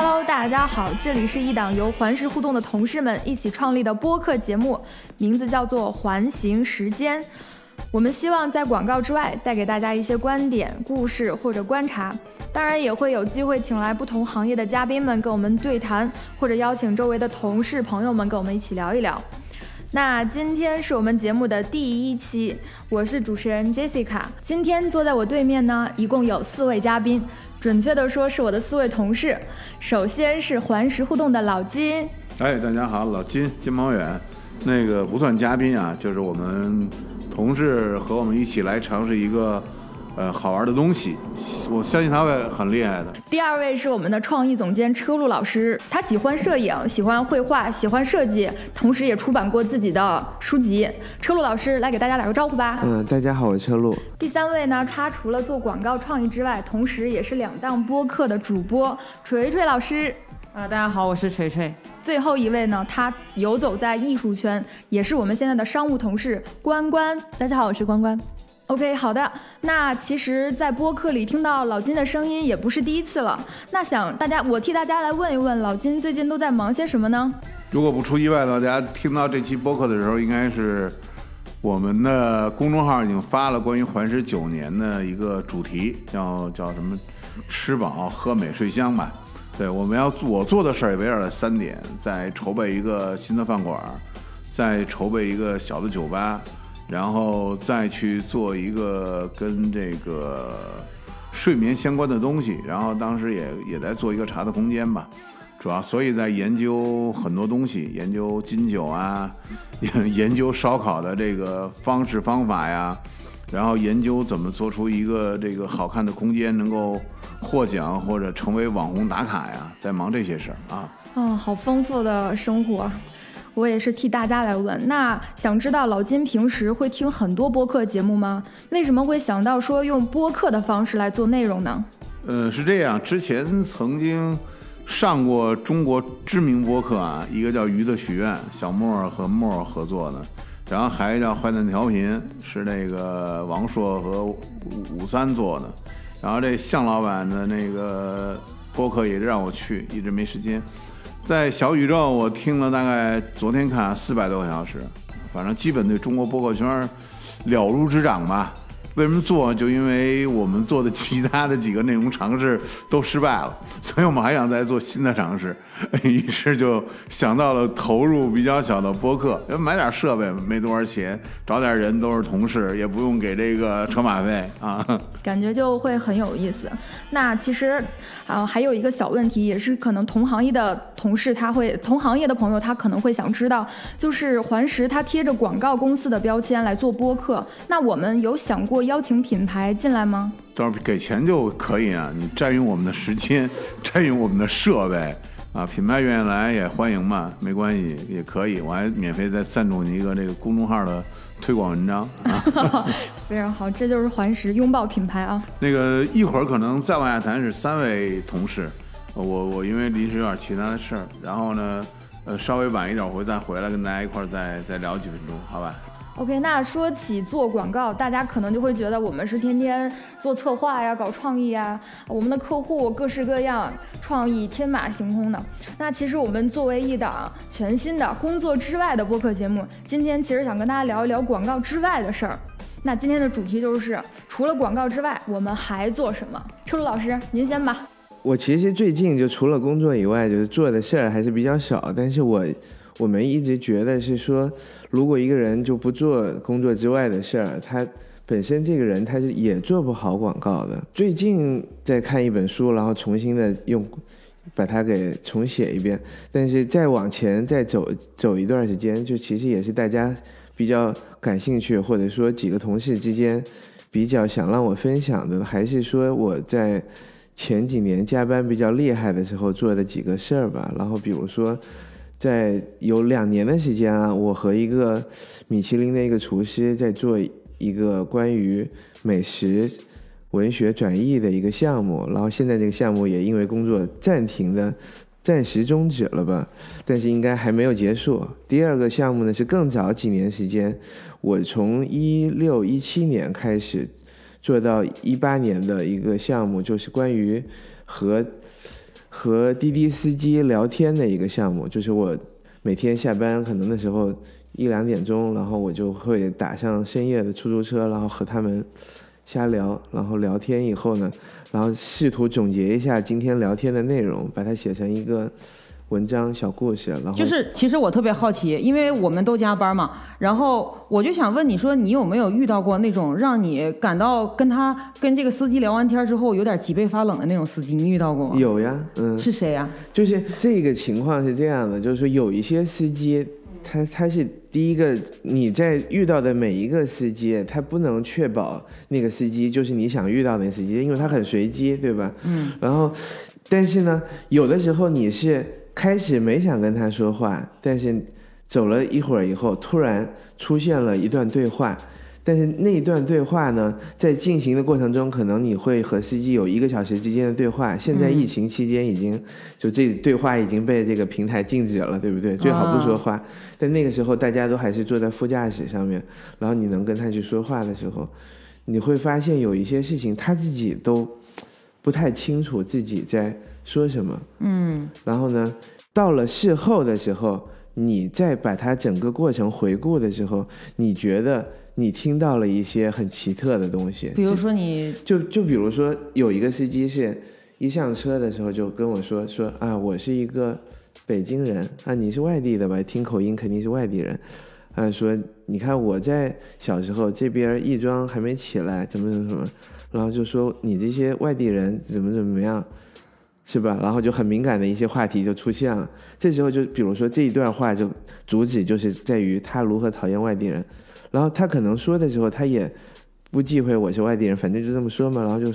Hello，大家好，这里是一档由环视互动的同事们一起创立的播客节目，名字叫做《环形时间》。我们希望在广告之外带给大家一些观点、故事或者观察，当然也会有机会请来不同行业的嘉宾们跟我们对谈，或者邀请周围的同事朋友们跟我们一起聊一聊。那今天是我们节目的第一期，我是主持人 Jessica。今天坐在我对面呢，一共有四位嘉宾，准确的说是我的四位同事。首先是环石互动的老金，哎，大家好，老金金毛远，那个不算嘉宾啊，就是我们同事和我们一起来尝试一个呃好玩的东西，我相信他会很厉害的。第二位是我们的创意总监车路老师，他喜欢摄影，喜欢绘画，喜欢设计，同时也出版过自己的书籍。车路老师来给大家打个招呼吧。嗯，大家好，我是车路。第三位呢，他除了做广告创意之外，同时也是两档播客的主播，锤锤老师。啊，大家好，我是锤锤。最后一位呢，他游走在艺术圈，也是我们现在的商务同事关关。大家好，我是关关。OK，好的。那其实，在播客里听到老金的声音也不是第一次了。那想大家，我替大家来问一问，老金最近都在忙些什么呢？如果不出意外的话，大家听到这期播客的时候，应该是我们的公众号已经发了关于环食九年的一个主题，叫叫什么“吃饱喝美睡香”吧。对，我们要做我做的事儿也围绕着三点，在筹备一个新的饭馆，在筹备一个小的酒吧，然后再去做一个跟这个睡眠相关的东西。然后当时也也在做一个茶的空间吧，主要所以在研究很多东西，研究金酒啊，研究烧烤的这个方式方法呀，然后研究怎么做出一个这个好看的空间，能够获奖或者成为网红打卡呀，在忙这些事儿啊。哦，好丰富的生活。我也是替大家来问，那想知道老金平时会听很多播客节目吗？为什么会想到说用播客的方式来做内容呢？呃，是这样，之前曾经上过中国知名播客啊，一个叫《鱼的许愿》，小莫和莫合作的，然后还有叫《坏蛋调频》，是那个王朔和武武三做的，然后这向老板的那个播客也让我去，一直没时间。在小宇宙，我听了大概昨天看四百多个小时，反正基本对中国播客圈了如指掌吧。为什么做？就因为我们做的其他的几个内容尝试都失败了，所以我们还想再做新的尝试，于是就想到了投入比较小的播客，买点设备没多少钱，找点人都是同事，也不用给这个车马费 啊。感觉就会很有意思。那其实啊，还有一个小问题，也是可能同行业的同事他会，同行业的朋友他可能会想知道，就是环石它贴着广告公司的标签来做播客，那我们有想过邀请品牌进来吗？到时候给钱就可以啊，你占用我们的时间，占用我们的设备啊，品牌愿意来也欢迎嘛，没关系，也可以，我还免费再赞助你一个这个公众号的推广文章啊。非常好，这就是环石拥抱品牌啊。那个一会儿可能再往下谈是三位同事，呃我我因为临时有点其他的事儿，然后呢，呃稍微晚一点我会再回来跟大家一块儿再再聊几分钟，好吧？OK，那说起做广告，大家可能就会觉得我们是天天做策划呀、搞创意呀，我们的客户各式各样，创意天马行空的。那其实我们作为一档全新的工作之外的播客节目，今天其实想跟大家聊一聊广告之外的事儿。那今天的主题就是，除了广告之外，我们还做什么？车鲁老师，您先吧。我其实最近就除了工作以外，就是做的事儿还是比较少。但是我我们一直觉得是说，如果一个人就不做工作之外的事儿，他本身这个人他是也做不好广告的。最近在看一本书，然后重新的用把它给重写一遍。但是再往前再走走一段时间，就其实也是大家比较感兴趣，或者说几个同事之间比较想让我分享的，还是说我在前几年加班比较厉害的时候做的几个事儿吧。然后比如说，在有两年的时间啊，我和一个米其林的一个厨师在做一个关于美食文学转译的一个项目，然后现在这个项目也因为工作暂停的。暂时终止了吧，但是应该还没有结束。第二个项目呢是更早几年时间，我从一六一七年开始做到一八年的一个项目，就是关于和和滴滴司机聊天的一个项目，就是我每天下班可能那时候一两点钟，然后我就会打上深夜的出租车，然后和他们瞎聊，然后聊天以后呢，然后试图总结一下今天聊天的内容，把它写成一个文章小故事，然后就是其实我特别好奇，因为我们都加班嘛，然后我就想问你说，你有没有遇到过那种让你感到跟他跟这个司机聊完天之后有点脊背发冷的那种司机？你遇到过吗？有呀，嗯，是谁呀、就是这个情况是这样的，就是说有一些司机，他他是第一个，你在遇到的每一个司机，他不能确保那个司机就是你想遇到的那个司机，因为他很随机，对吧？嗯。然后，但是呢，有的时候你是开始没想跟他说话，但是走了一会儿以后，突然出现了一段对话。但是那一段对话呢，在进行的过程中，可能你会和司机有一个小时之间的对话。现在疫情期间已经，就这对话已经被这个平台禁止了，对不对？最好不说话。但那个时候大家都还是坐在副驾驶上面，然后你能跟他去说话的时候，你会发现有一些事情他自己都不太清楚自己在说什么。嗯，然后呢，到了事后的时候，你再把它整个过程回顾的时候，你觉得你听到了一些很奇特的东西。比如说你就就比如说有一个司机是一上车的时候就跟我说说啊，我是一个北京人啊，你是外地的吧？听口音肯定是外地人。啊，说你看我在小时候这边亦庄还没起来，怎么怎么怎么，然后就说你这些外地人怎么怎么样，是吧？然后就很敏感的一些话题就出现了。这时候就比如说这一段话就主旨就是在于他如何讨厌外地人，然后他可能说的时候他也不忌讳我是外地人，反正就这么说嘛。然后就，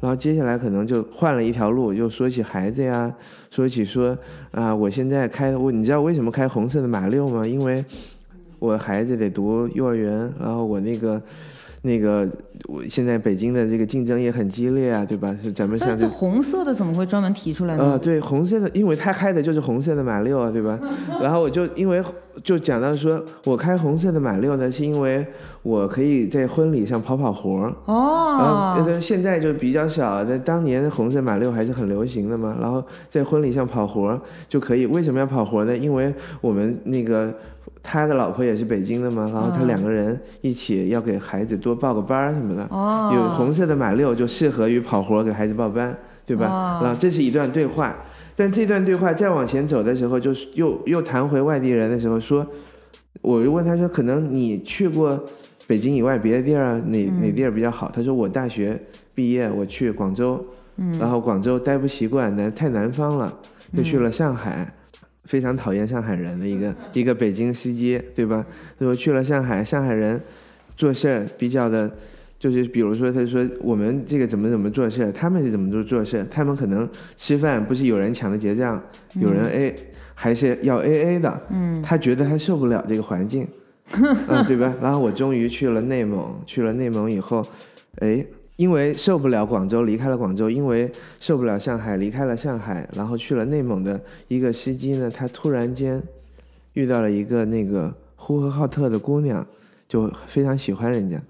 然后接下来可能就换了一条路，又说起孩子呀，说起说啊，我现在开我，你知道为什么开红色的马六吗？因为我孩子得读幼儿园，然后我那个那个我现在北京的这个竞争也很激烈啊，对吧？是咱们像这红色的怎么会专门提出来呢？呃，对，红色的，因为他开的就是红色的马六啊，对吧？然后我就因为就讲到说，我开红色的马六呢，是因为我可以在婚礼上跑跑活儿哦。然后现在就比较少，但当年红色马六还是很流行的嘛。然后在婚礼上跑活儿就可以，为什么要跑活儿呢？因为我们那个他的老婆也是北京的嘛，然后他两个人一起要给孩子多报个班儿什么的。哦，有红色的马六就适合于跑活儿给孩子报班，对吧？哦然后这是一段对话，但这段对话再往前走的时候，就是又又谈回外地人的时候说，我就问他说，可能你去过北京以外别的地儿啊，哪哪地儿比较好？他说我大学毕业我去广州，然后广州待不习惯，南太南方了，就去了上海。非常讨厌上海人的一个一个北京司机，对吧？他说去了上海，上海人做事儿比较的，就是比如说，他说我们这个怎么怎么做事儿，他们是怎么做做事儿，他们可能吃饭不是有人抢着结账，有人 A，、还是要 AA 的，嗯，他觉得他受不了这个环境，嗯，对吧？然后我终于去了内蒙，去了内蒙以后，哎。因为受不了广州，离开了广州；因为受不了上海，离开了上海，然后去了内蒙的一个司机呢，他突然间遇到了一个那个呼和浩特的姑娘，就非常喜欢人家，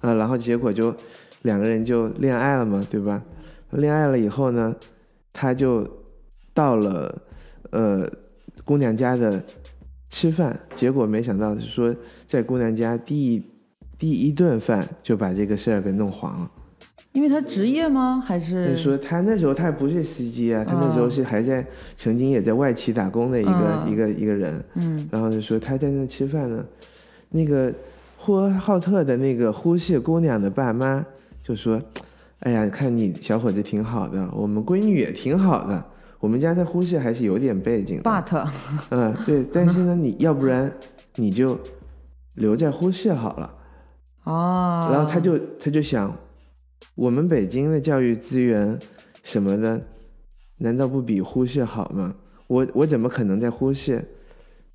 啊，然后结果就两个人就恋爱了嘛，对吧？恋爱了以后呢，他就到了呃姑娘家的吃饭，结果没想到是说在姑娘家第一第一顿饭就把这个事儿给弄黄了。因为他职业吗？还是是说他那时候他不是司机啊，他那时候是还在曾经也在外企打工的一个、嗯一个一个人，嗯，然后就说他在那吃饭呢，那个呼和浩特的那个呼市姑娘的爸妈就说：“哎呀，看你小伙子挺好的，我们闺女也挺好的，我们家在呼市还是有点背景的。” but 嗯，对，但是呢，你要不然你就留在呼市好了。哦，然后他就他就想，我们北京的教育资源什么的，难道不比呼市好吗？我我怎么可能在呼市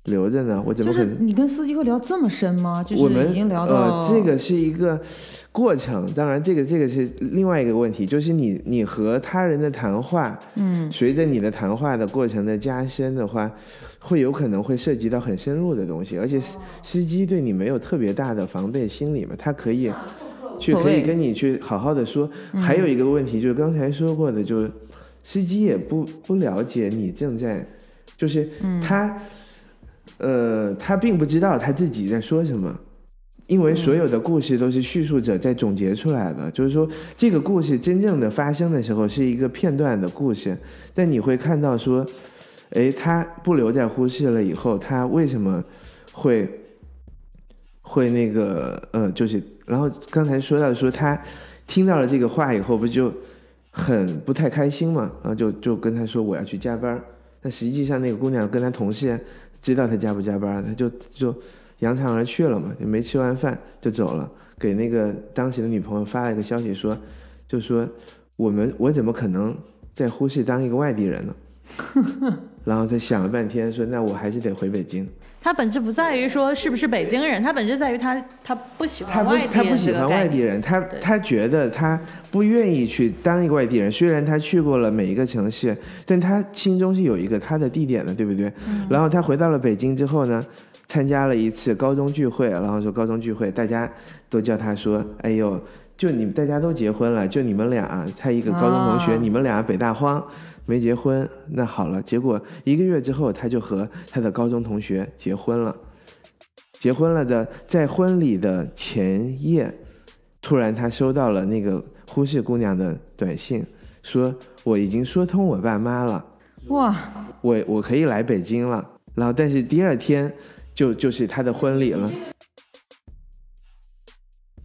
留着呢？我怎么可能？就是你跟司机会聊这么深吗？就是我们已经聊到、呃，这个是一个过程，当然这个这个是另外一个问题，就是你你和他人的谈话，嗯，随着你的谈话的过程的加深的话，会有可能会涉及到很深入的东西，而且司司机对你没有特别大的防备心理嘛，他可以去可以跟你去好好的说。还有一个问题就是刚才说过的，就是司机也不不了解你正在，就是他，呃，他并不知道他自己在说什么。因为所有的故事都是叙述者在总结出来的，就是说这个故事真正的发生的时候是一个片段的故事，但你会看到说，哎，他不留在呼市了以后，他为什么会会那个呃，就是然后刚才说到说他听到了这个话以后，不就很不太开心嘛，然后就就跟他说我要去加班，那实际上那个姑娘跟他同事知道他加不加班，他就就。扬长而去了嘛，就没吃完饭就走了，给那个当时的女朋友发了一个消息说，就说我们我怎么可能在呼市当一个外地人呢？然后他想了半天说，那我还是得回北京。他本质不在于说是不是北京人，他本质在于他他不喜欢外地人。他不喜欢外地人，他他觉得他不愿意去当一个外地人。虽然他去过了每一个城市，但他心中是有一个他的地点的，对不对？然后他回到了北京之后呢？参加了一次高中聚会，然后说高中聚会，大家都叫他说：“哎呦，就你们大家都结婚了，就你们俩，他一个高中同学，你们俩北大荒没结婚，那好了。”结果一个月之后，他就和他的高中同学结婚了。结婚了的，在婚礼的前夜，突然他收到了那个呼市姑娘的短信，说：“我已经说通我爸妈了，哇，我我可以来北京了。”然后，但是第二天。就就是他的婚礼了，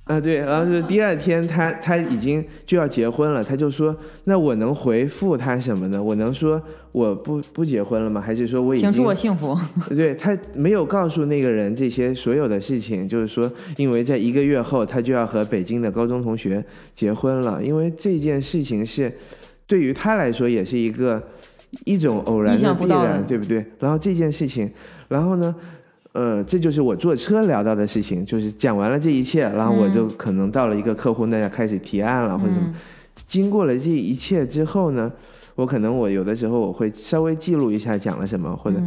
啊对，然后是第二天他他已经就要结婚了，他就说那我能回复他什么呢？我能说我不不结婚了吗？还是说我已经请祝我幸福？对他没有告诉那个人这些所有的事情，就是说因为在一个月后他就要和北京的高中同学结婚了，因为这件事情是对于他来说也是一个一种偶然的必然，对不对？然后这件事情，然后呢？呃，这就是我坐车聊到的事情，就是讲完了这一切，然后我就可能到了一个客户那要开始提案了或者什么。经过了这一切之后呢，我可能我有的时候我会稍微记录一下讲了什么，或者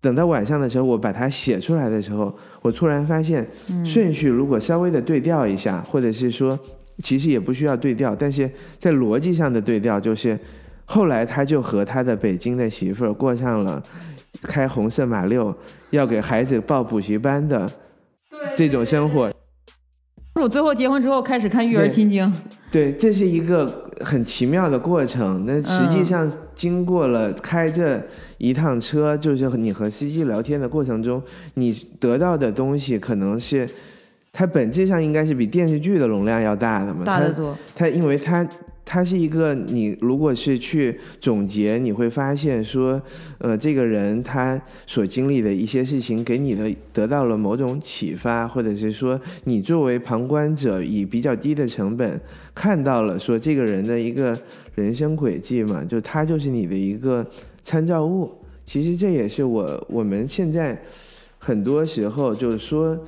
等到晚上的时候我把它写出来的时候，我突然发现顺序如果稍微的对调一下，或者是说其实也不需要对调，但是在逻辑上的对调就是后来他就和他的北京的媳妇儿过上了。开红色马六，要给孩子报补习班的这种生活。我最后结婚之后开始看育儿亲经。对，这是一个很奇妙的过程。那实际上经过了开这一趟车，就是你和司机聊天的过程中，你得到的东西可能是，它本质上应该是比电视剧的容量要大的嘛。大得多。它因为它。它是一个，你如果是去总结，你会发现说，呃，这个人他所经历的一些事情，给你的得到了某种启发，或者是说，你作为旁观者，以比较低的成本看到了说这个人的一个人生轨迹嘛，就他就是你的一个参照物。其实这也是我我们现在很多时候就是说。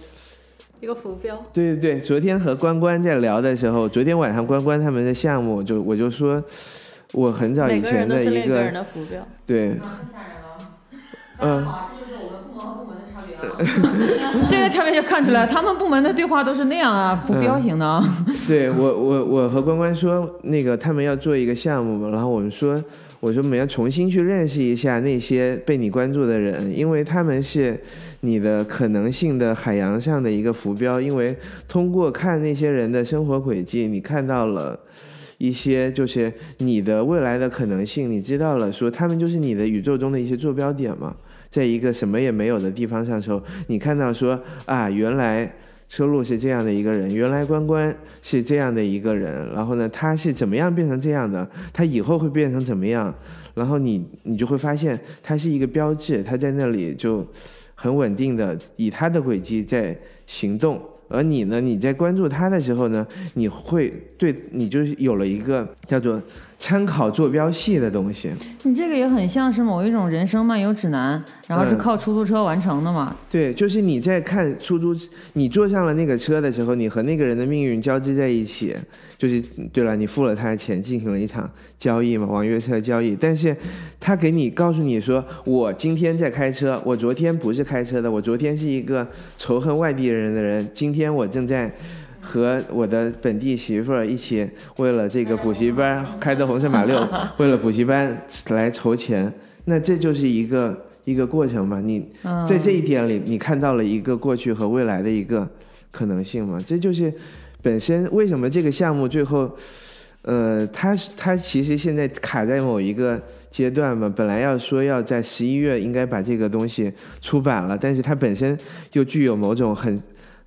一个浮标。对对对，昨天和关关在聊的时候，昨天晚上关关他们的项目，就我就说，我很早以前的一个人的浮标。对。嗯。这就是我们部门和部门的差别这个差别就看出来，他们部门的对话都是那样啊，浮标型的。对我我我和关关说，那个他们要做一个项目嘛，然后我们说，我说我们要重新去认识一下那些被你关注的人，因为他们是。你的可能性的海洋上的一个浮标，因为通过看那些人的生活轨迹，你看到了一些就是你的未来的可能性，你知道了说他们就是你的宇宙中的一些坐标点嘛，在一个什么也没有的地方上时候，你看到说啊，原来车路是这样的一个人，原来关关是这样的一个人，然后呢，他是怎么样变成这样的，他以后会变成怎么样，然后你你就会发现他是一个标志，他在那里就。很稳定的以它的轨迹在行动，而你呢？你在关注它的时候呢？你会对你就有了一个叫做。参考坐标系的东西，你这个也很像是某一种人生漫游指南，然后是靠出租车完成的嘛？对，就是你在看出租，你坐上了那个车的时候，你和那个人的命运交织在一起。就是对了，你付了他的钱，进行了一场交易嘛，网约车交易。但是，他给你告诉你说，我今天在开车，我昨天不是开车的，我昨天是一个仇恨外地人的人，今天我正在。和我的本地媳妇儿一起为了这个补习班开的红色马六，为了补习班来筹钱，那这就是一个一个过程嘛。你在这一点里，你看到了一个过去和未来的一个可能性嘛？这就是本身为什么这个项目最后。呃，它它其实现在卡在某一个阶段嘛，本来要说要在十一月应该把这个东西出版了，但是它本身就具有某种很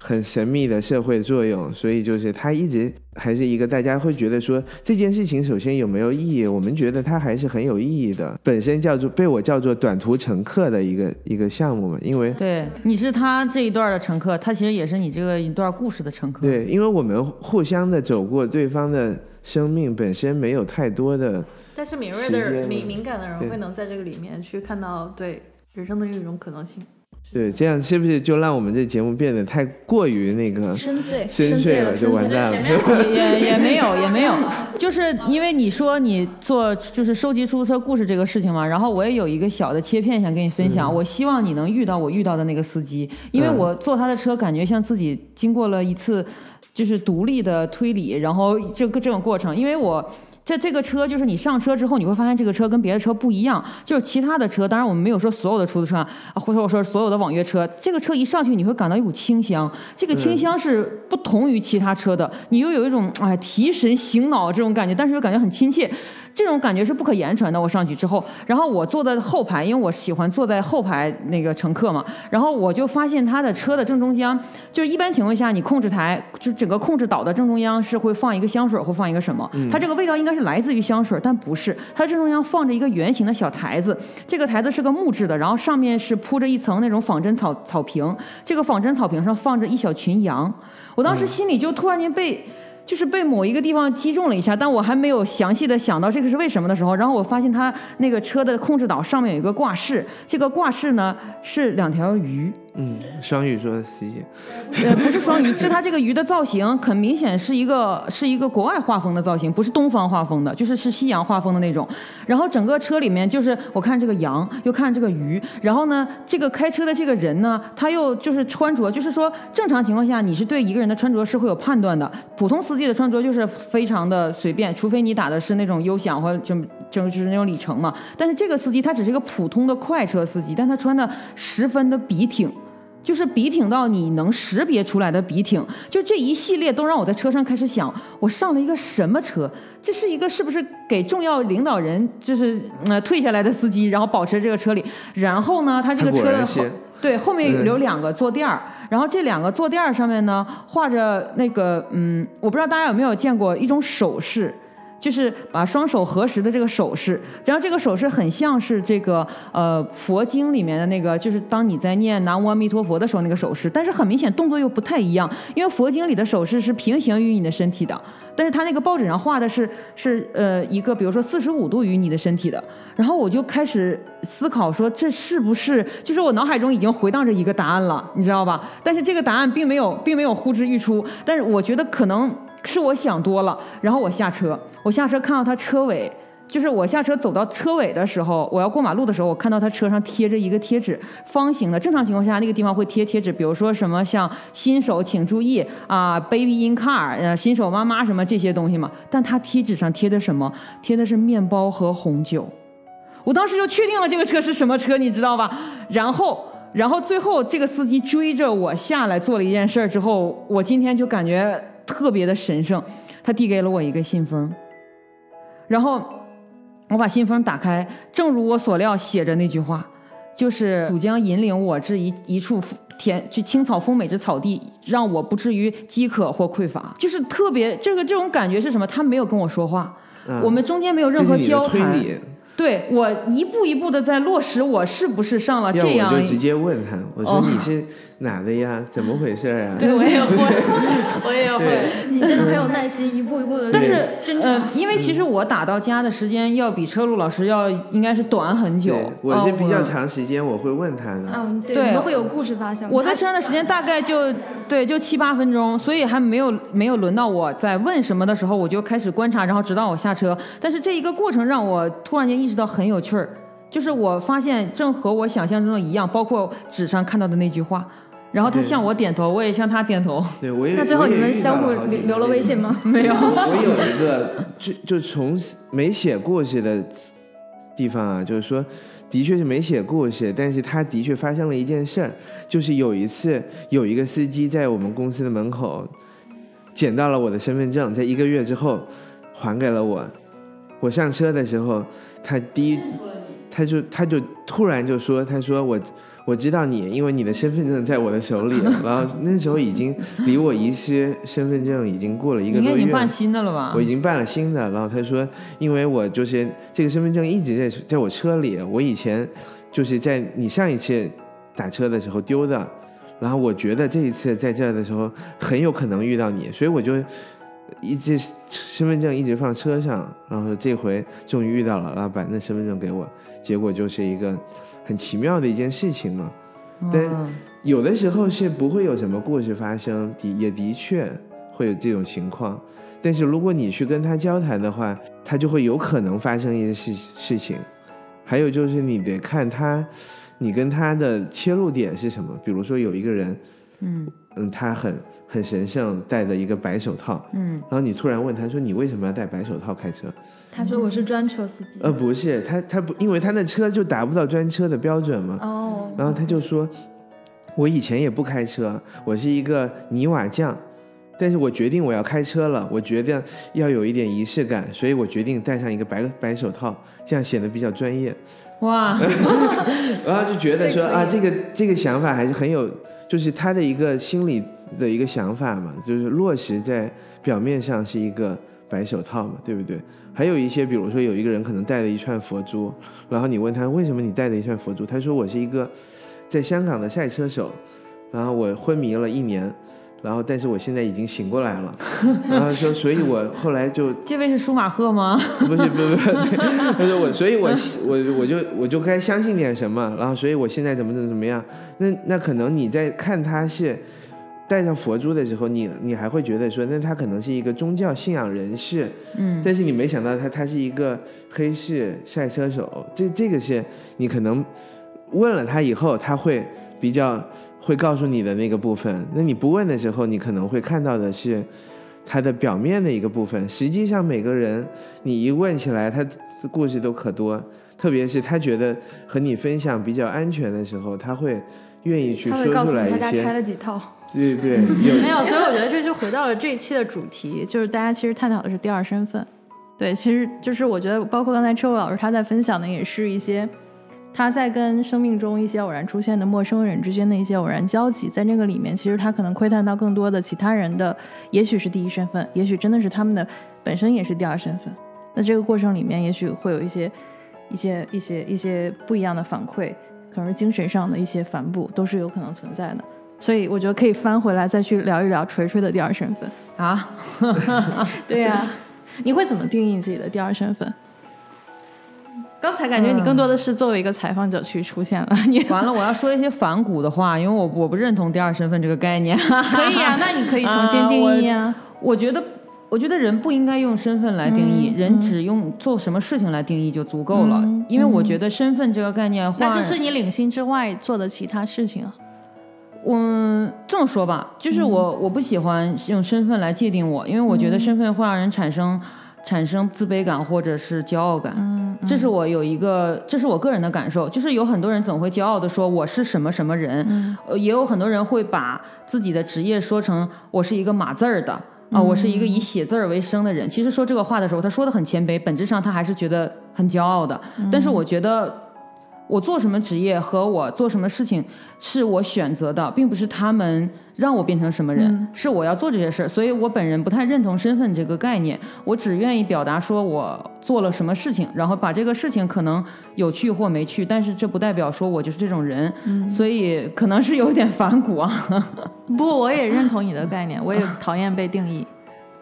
很神秘的社会作用，所以就是它一直还是一个大家会觉得说这件事情首先有没有意义，我们觉得它还是很有意义的，本身叫做被我叫做短途乘客的一个一个项目嘛，因为对，你是他这一段的乘客，他其实也是你这个一段故事的乘客。对，因为我们互相的走过对方的。生命本身没有太多的，但是敏锐的敏敏感的人会能在这个里面去看到对人生的这种可能性。对，这样是不是就让我们这节目变得太过于那个深邃深邃了，就完蛋了？也也没有也没有，就是因为你说你做就是收集出租车故事这个事情嘛，然后我也有一个小的切片想跟你分享。我希望你能遇到我遇到的那个司机，因为我坐他的车，感觉像自己经过了一次。就是独立的推理，然后这个这种过程，因为我这这个车就是你上车之后，你会发现这个车跟别的车不一样，就是其他的车，当然我们没有说所有的出租车啊，或者我说所有的网约车，这个车一上去你会感到一股清香，这个清香是不同于其他车的，你又有一种哎提神醒脑这种感觉，但是又感觉很亲切。这种感觉是不可言传的。我上去之后，然后我坐在后排，因为我喜欢坐在后排那个乘客嘛。然后我就发现他的车的正中央，就是一般情况下，你控制台就整个控制岛的正中央是会放一个香水，会放一个什么？它这个味道应该是来自于香水，但不是。它正中央放着一个圆形的小台子，这个台子是个木质的，然后上面是铺着一层那种仿真草草坪。这个仿真草坪上放着一小群羊。我当时心里就突然间被。就是被某一个地方击中了一下，但我还没有详细的想到这个是为什么的时候，然后我发现他那个车的控制岛上面有一个挂饰，这个挂饰呢是两条鱼。嗯，双鱼说司机，呃，不是双鱼，是它这个鱼的造型，很明显是一个是一个国外画风的造型，不是东方画风的，就是是西洋画风的那种。然后整个车里面就是我看这个羊，又看这个鱼，然后呢，这个开车的这个人呢，他又就是穿着，就是说正常情况下你是对一个人的穿着是会有判断的，普通司机的穿着就是非常的随便，除非你打的是那种优享或者就就是那种里程嘛。但是这个司机他只是一个普通的快车司机，但他穿的十分的笔挺。就是笔挺到你能识别出来的笔挺，就这一系列都让我在车上开始想，我上了一个什么车？这是一个是不是给重要领导人就是呃退下来的司机，然后保持这个车里？然后呢，他这个车的后对后面有两个坐垫儿，然后这两个坐垫儿上面呢画着那个嗯，我不知道大家有没有见过一种手势。就是把双手合十的这个手势，然后这个手势很像是这个呃佛经里面的那个，就是当你在念南无阿弥陀佛的时候那个手势，但是很明显动作又不太一样，因为佛经里的手势是平行于你的身体的，但是他那个报纸上画的是是呃一个比如说四十五度于你的身体的，然后我就开始思考说这是不是就是我脑海中已经回荡着一个答案了，你知道吧？但是这个答案并没有并没有呼之欲出，但是我觉得可能。是我想多了，然后我下车，我下车看到他车尾，就是我下车走到车尾的时候，我要过马路的时候，我看到他车上贴着一个贴纸，方形的。正常情况下，那个地方会贴贴纸，比如说什么像新手请注意啊，baby in car，呃，新手妈妈什么这些东西嘛。但他贴纸上贴的什么？贴的是面包和红酒。我当时就确定了这个车是什么车，你知道吧？然后，然后最后这个司机追着我下来做了一件事儿之后，我今天就感觉。特别的神圣，他递给了我一个信封，然后我把信封打开，正如我所料，写着那句话，就是主将引领我至一一处田，去青草丰美之草地，让我不至于饥渴或匮乏。就是特别这个这种感觉是什么？他没有跟我说话，我们中间没有任何交谈。对我一步一步的在落实，我是不是上了这样？我就直接问他，我说你是哪的呀？怎么回事啊？对我也会，我也会。你真的很有耐心，一步一步的。但是，呃，因为其实我打到家的时间要比车路老师要应该是短很久。我是比较长时间，我会问他的。嗯，对，你们会有故事发生。我在车上的时间大概就对，就七八分钟，所以还没有没有轮到我在问什么的时候，我就开始观察，然后直到我下车。但是这一个过程让我突然间意识到很有趣儿，就是我发现正和我想象中的一样，包括纸上看到的那句话。然后他向我点头，我也向他点头。对，我也那最后你们相互留了微信吗？没有，我有一个就就从没写故事的地方啊，就是说，的确是没写故事，但是他的确发生了一件事儿，就是有一次有一个司机在我们公司的门口捡到了我的身份证，在一个月之后还给了我。我上车的时候，他第一，他就他就突然就说，他说我。我知道你，因为你的身份证在我的手里，然后那时候已经离我遗失身份证已经过了一个多月你应该已经办新的了吧？我已经办了新的，然后他说，因为我就是这个身份证一直在在我车里，我以前就是在你上一次打车的时候丢的，然后我觉得这一次在这儿的时候很有可能遇到你，所以我就一直身份证一直放车上，然后这回终于遇到了，然后把那身份证给我，结果就是一个很奇妙的一件事情嘛。但嗯有的时候是不会有什么故事发生，的也的确会有这种情况。但是如果你去跟他交谈的话，他就会有可能发生一些事事情。还有就是你得看他，你跟他的切入点是什么。比如说有一个人，嗯嗯，他很很神圣，戴着一个白手套，嗯，然后你突然问他说：“你为什么要戴白手套开车他说我是专车司机。？”呃，不是，他他不，因为他那车就达不到专车的标准嘛。哦，然后他就说：“我以前也不开车，我是一个泥瓦匠，但是我决定我要开车了，我决定要有一点仪式感，所以我决定戴上一个白白手套，这样显得比较专业。哇，然后就觉得说啊，这个这个想法还是很有，就是他的一个心理的一个想法嘛，就是落实在表面上是一个白手套嘛，对不对？还有一些，比如说有一个人可能戴了一串佛珠，然后你问他为什么你戴了一串佛珠，他说我是一个在香港的赛车手，然后我昏迷了一年。然后，但是我现在已经醒过来了，然后说，所以我后来就这位是舒马赫吗？不是不是不是，对 他说我，所以我我我就我就该相信点什么，然后所以我现在怎么怎么怎么样，那那可能你在看他是戴上佛珠的时候，你你还会觉得说，那他可能是一个宗教信仰人士，嗯，但是你没想到他他是一个黑市赛车手，这这个是你可能问了他以后，他会比较会告诉你的那个部分。那你不问的时候，你可能会看到的是他的表面的一个部分。实际上，每个人你一问起来，他的故事都可多。特别是他觉得和你分享比较安全的时候，他会愿意去他说会告诉你他出来一些。家拆了几套。对对，有没有，所以我觉得这就回到了这一期的主题，就是大家其实探讨的是第二身份。对，其实就是我觉得，包括刚才车伟老师他在分享的，也是一些他在跟生命中一些偶然出现的陌生人之间的一些偶然交集，在那个里面，其实他可能窥探到更多的其他人的，也许是第一身份，也许真的是他们的本身也是第二身份。那这个过程里面，也许会有一些、一些、一些、一些不一样的反馈，可能是精神上的一些反哺，都是有可能存在的。所以我觉得可以翻回来再去聊一聊锤锤的第二身份。啊，对呀、你会怎么定义自己的第二身份？刚才感觉你更多的是作为一个采访者去出现了，你完了，我要说一些反骨的话，因为我我不认同第二身份这个概念。可以啊、那你可以重新定义啊。我觉得，我觉得人不应该用身份来定义，嗯人只用做什么事情来定义就足够了。嗯因为我觉得身份这个概念，那换就是你领薪之外做的其他事情啊。嗯，这么说吧，就是我、我不喜欢用身份来界定我，因为我觉得身份会让人产生、产生自卑感或者是骄傲感。嗯，这是我有一个，这是我个人的感受，就是有很多人总会骄傲的说我是什么什么人，嗯呃，也有很多人会把自己的职业说成我是一个码字儿的。啊，我是一个以写字儿为生的人。其实说这个话的时候，他说的很谦卑，本质上他还是觉得很骄傲的。但是我觉得，我做什么职业和我做什么事情是我选择的，并不是他们让我变成什么人，是我要做这些事儿。所以我本人不太认同身份这个概念，我只愿意表达说我做了什么事情，然后把这个事情可能有趣或没趣，但是这不代表说我就是这种人。所以可能是有点反骨啊。不，我也认同你的概念，我也讨厌被定义。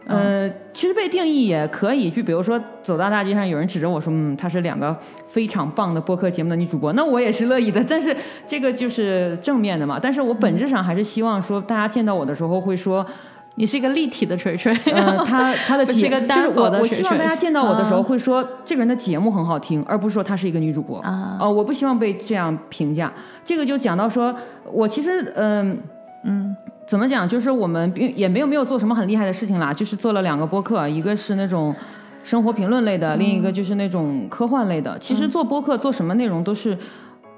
呃，其实被定义也可以，就比如说走到大街上，有人指着我说，嗯，她是两个非常棒的播客节目的女主播，那我也是乐意的。但是这个就是正面的嘛。但是我本质上还是希望说，大家见到我的时候会说，你是一个立体的锤锤，呃，他 他的节一个单就是我我希望大家见到我的时候啊会说，这个人的节目很好听，而不是说她是一个女主播啊呃，我不希望被这样评价。这个就讲到说，我其实嗯。嗯，怎么讲？就是我们并也没有没有做什么很厉害的事情啦，就是做了两个播客，一个是那种生活评论类的，另一个就是那种科幻类的。其实做播客做什么内容都是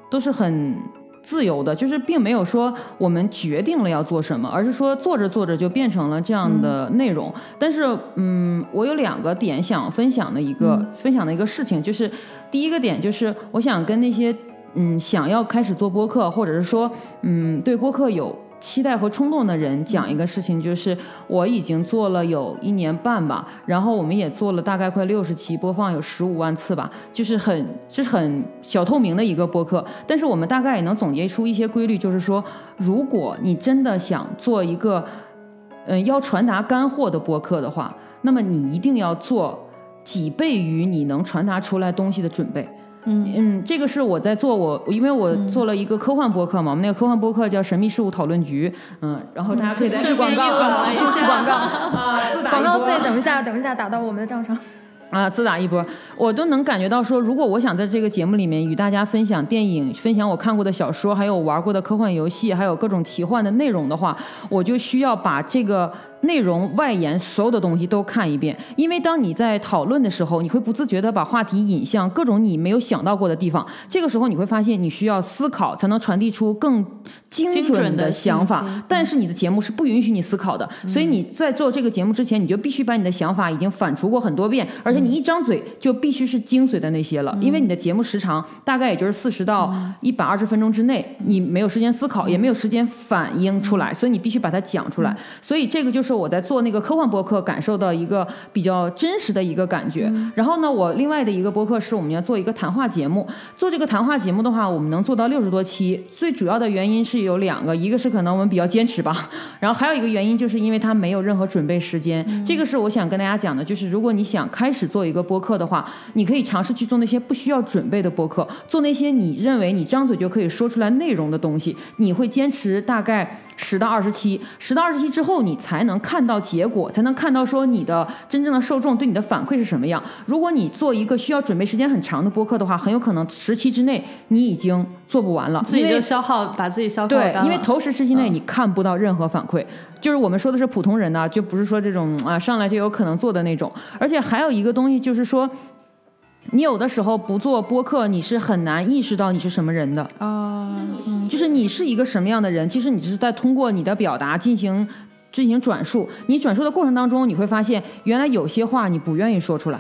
都是很自由的，就是并没有说我们决定了要做什么，而是说做着做着就变成了这样的内容。但是，嗯，我有两个点想分享的一个、分享的一个事情，就是第一个点就是我想跟那些嗯想要开始做播客，或者是说嗯对播客有期待和冲动的人讲一个事情，就是我已经做了有一年半吧，然后我们也做了大概快六十期，播放有十五万次吧，就是很就是很小透明的一个播客。但是我们大概也能总结出一些规律，就是说，如果你真的想做一个嗯要传达干货的播客的话，那么你一定要做几倍于你能传达出来东西的准备。嗯嗯。这个是我在做我，因为我做了一个科幻播客嘛，我们那个科幻播客叫《神秘事务讨论局》，嗯，然后大家可以在是广告，是广告，广告费等一下，等一下打到我们的账上。啊，自打一波，我都能感觉到说，如果我想在这个节目里面与大家分享电影、分享我看过的小说，还有玩过的科幻游戏，还有各种奇幻的内容的话，我就需要把这个内容外延所有的东西都看一遍。因为当你在讨论的时候，你会不自觉的把话题引向各种你没有想到过的地方。这个时候你会发现，你需要思考才能传递出更精精准的想法。但是你的节目是不允许你思考的，所以你在做这个节目之前，你就必须把你的想法已经反刍过很多遍，而且你一张嘴就必须是精髓的那些了，因为你的节目时长大概也就是四十到一百二十分钟之内，你没有时间思考，也没有时间反应出来，所以你必须把它讲出来。所以这个就是我在做那个科幻播客感受到一个比较真实的一个感觉。然后呢，我另外的一个播客是我们要做一个谈话节目，做这个谈话节目的话，我们能做到六十多期，最主要的原因是有两个，一个是可能我们比较坚持吧，然后还有一个原因就是因为它没有任何准备时间。这个是我想跟大家讲的，就是如果你想开始做一个播客的话，你可以尝试去做那些不需要准备的播客，做那些你认为你张嘴就可以说出来内容的东西，你会坚持大概十到二十期，十到二十期之后，你才能看到结果，才能看到说你的真正的受众对你的反馈是什么样。如果你做一个需要准备时间很长的播客的话，很有可能十期之内你已经做不完了，自己就消耗，把自己消耗对因为头十时期内你看不到任何反馈，就是我们说的是普通人呢、就不是说这种啊上来就有可能做的那种。而且还有一个东西就是说，你有的时候不做播客，你是很难意识到你是什么人的。啊，就是你是一个什么样的人，其实你只是在通过你的表达进行进行转述。你转述的过程当中，你会发现原来有些话你不愿意说出来。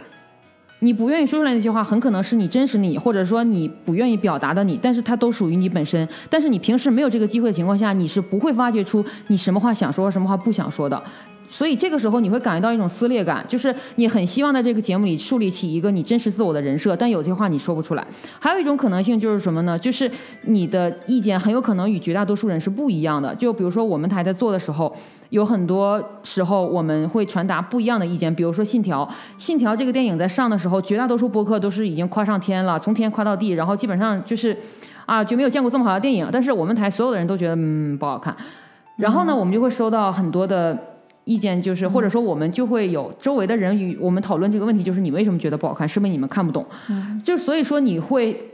你不愿意说出来那些话，很可能是你真实你，或者说你不愿意表达的你，但是它都属于你本身。但是你平时没有这个机会的情况下，你是不会发掘出你什么话想说，什么话不想说的。所以这个时候你会感觉到一种撕裂感，就是你很希望在这个节目里树立起一个你真实自我的人设，但有些话你说不出来。还有一种可能性就是什么呢？就是你的意见很有可能与绝大多数人是不一样的。就比如说我们台在做的时候，有很多时候我们会传达不一样的意见。比如说《信条》，《信条》这个电影在上的时候，绝大多数播客都是已经夸上天了，从天夸到地，然后基本上就是啊，就没有见过这么好的电影。但是我们台所有的人都觉得嗯不好看。然后呢，我们就会收到很多的意见，就是或者说我们就会有周围的人与我们讨论这个问题，就是你为什么觉得不好看？是不是你们看不懂？就所以说你会。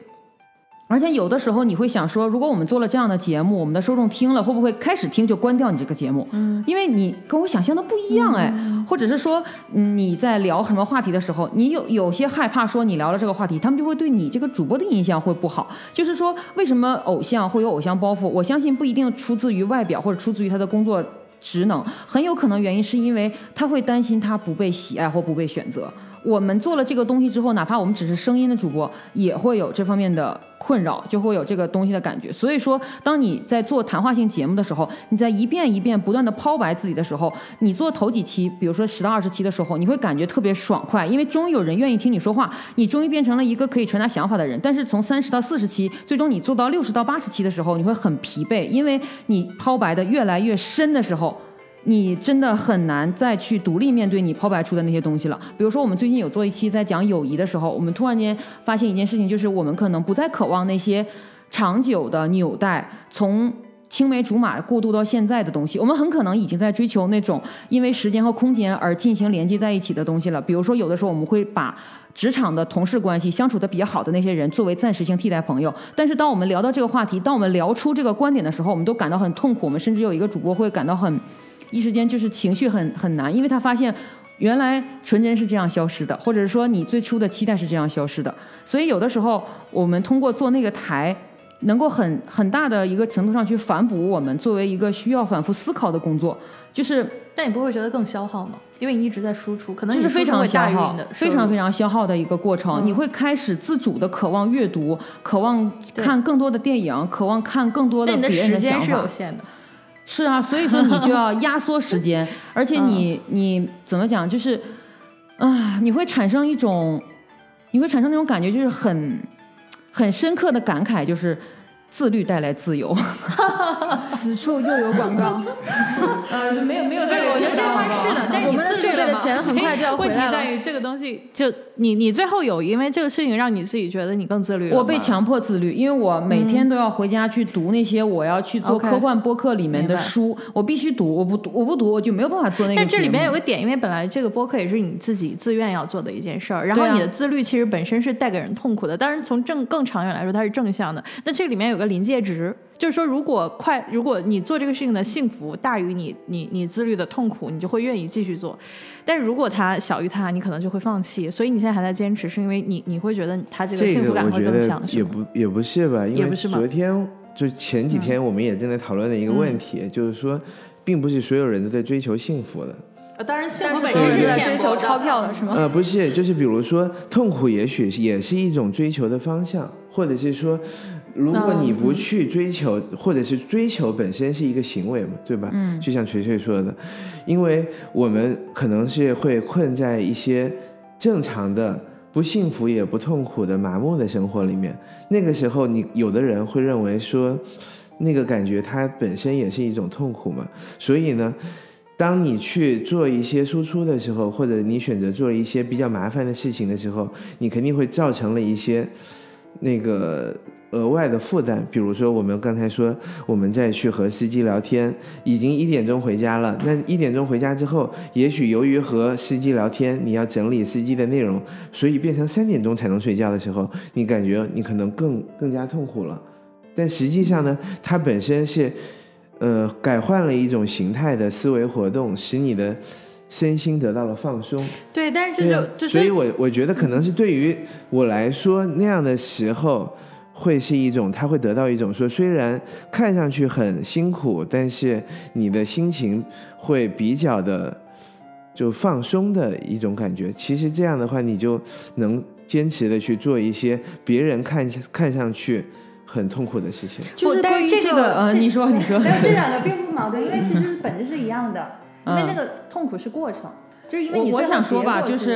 而且有的时候你会想说，如果我们做了这样的节目，我们的受众听了会不会开始听就关掉你这个节目？嗯，因为你跟我想象的不一样哎，或者是说，嗯，你在聊什么话题的时候，你有有些害怕说你聊了这个话题，他们就会对你这个主播的印象会不好。就是说，为什么偶像会有偶像包袱？我相信不一定出自于外表，或者出自于他的工作职能，很有可能原因是因为他会担心他不被喜爱或不被选择。我们做了这个东西之后，哪怕我们只是声音的主播，也会有这方面的困扰，就会有这个东西的感觉。所以说，当你在做谈话性节目的时候，你在一遍一遍不断的抛白自己的时候，你做头几期，比如说十到二十期的时候，你会感觉特别爽快，因为终于有人愿意听你说话，你终于变成了一个可以传达想法的人。但是从三十到四十期，最终你做到六十到八十期的时候，你会很疲惫，因为你抛白的越来越深的时候。你真的很难再去独立面对你抛白出的那些东西了。比如说，我们最近有做一期在讲友谊的时候，我们突然间发现一件事情，就是我们可能不再渴望那些长久的纽带，从青梅竹马过渡到现在的东西，我们很可能已经在追求那种因为时间和空间而进行连接在一起的东西了。比如说，有的时候我们会把职场的同事关系相处的比较好的那些人作为暂时性替代朋友，但是当我们聊到这个话题，当我们聊出这个观点的时候，我们都感到很痛苦。我们甚至有一个主播会感到很，一时间就是情绪很很难，因为他发现。原来纯真是这样消失的，或者是说你最初的期待是这样消失的，所以有的时候我们通过做那个台，能够很很大的一个程度上去反哺我们作为一个需要反复思考的工作，就是但你不会觉得更消耗吗？因为你一直在输出，可能这是非常消耗的，非常非常消耗的一个过程。你会开始自主的渴望阅读，渴望看更多的电影，渴望看更多的别人的想法。时间是有限的。是啊，所以说你就要压缩时间，而且你你怎么讲，就是啊，你会产生一种，你会产生那种感觉，就是很很深刻的感慨，就是自律带来自由。此处又有广告。呃，没有没有，对，我觉得这话是的，但是你自律的钱很快就要 回来问题在于这个东西就。你你最后有因为这个事情让你自己觉得你更自律？我被强迫自律，因为我每天都要回家去读那些我要去做科幻播客里面的书，我必须读，我不读我不读我就没有办法做那个。但这里面有个点，因为本来这个播客也是你自己自愿要做的一件事儿，然后你的自律其实本身是带给人痛苦的，当然从正更长远来说它是正向的。那这里面有个临界值，就是说如果快如果你做这个事情的幸福大于你你你自律的痛苦，你就会愿意继续做。但是如果它小于它，你可能就会放弃。所以你现在还在坚持，是因为你你会觉得它这个幸福感会更强，也不也不是吧？因为昨天就前几天我们也正在讨论的一个问题，就是说，并不是所有人都在追求幸福的。呃，当然幸福本身是在追求钞票的是吗？呃，不是，就是比如说痛苦，也许也是一种追求的方向，或者是说。如果你不去追求，或者是追求本身是一个行为嘛，对吧？嗯，就像锤锤说的，因为我们可能是会困在一些正常的、不幸福也不痛苦的麻木的生活里面。那个时候，你有的人会认为说，那个感觉它本身也是一种痛苦嘛。所以呢，当你去做一些输出的时候，或者你选择做一些比较麻烦的事情的时候，你肯定会造成了一些那个。额外的负担，比如说我们刚才说，我们再去和司机聊天，已经一点钟回家了。那一点钟回家之后，也许由于和司机聊天，你要整理司机的内容，所以变成三点钟才能睡觉的时候，你感觉你可能更更加痛苦了。但实际上呢，它本身是，呃，改换了一种形态的思维活动，使你的身心得到了放松。对，但是这就所以我我觉得可能是对于我来说那样的时候。会是一种，他会得到一种说，虽然看上去很辛苦，但是你的心情会比较的就放松的一种感觉。其实这样的话，你就能坚持的去做一些别人看看上去很痛苦的事情。就是关于这个，呃，你说你说，这两个并不矛盾，因为其实本质是一样的，因为那个痛苦是过程。我我想说吧，就是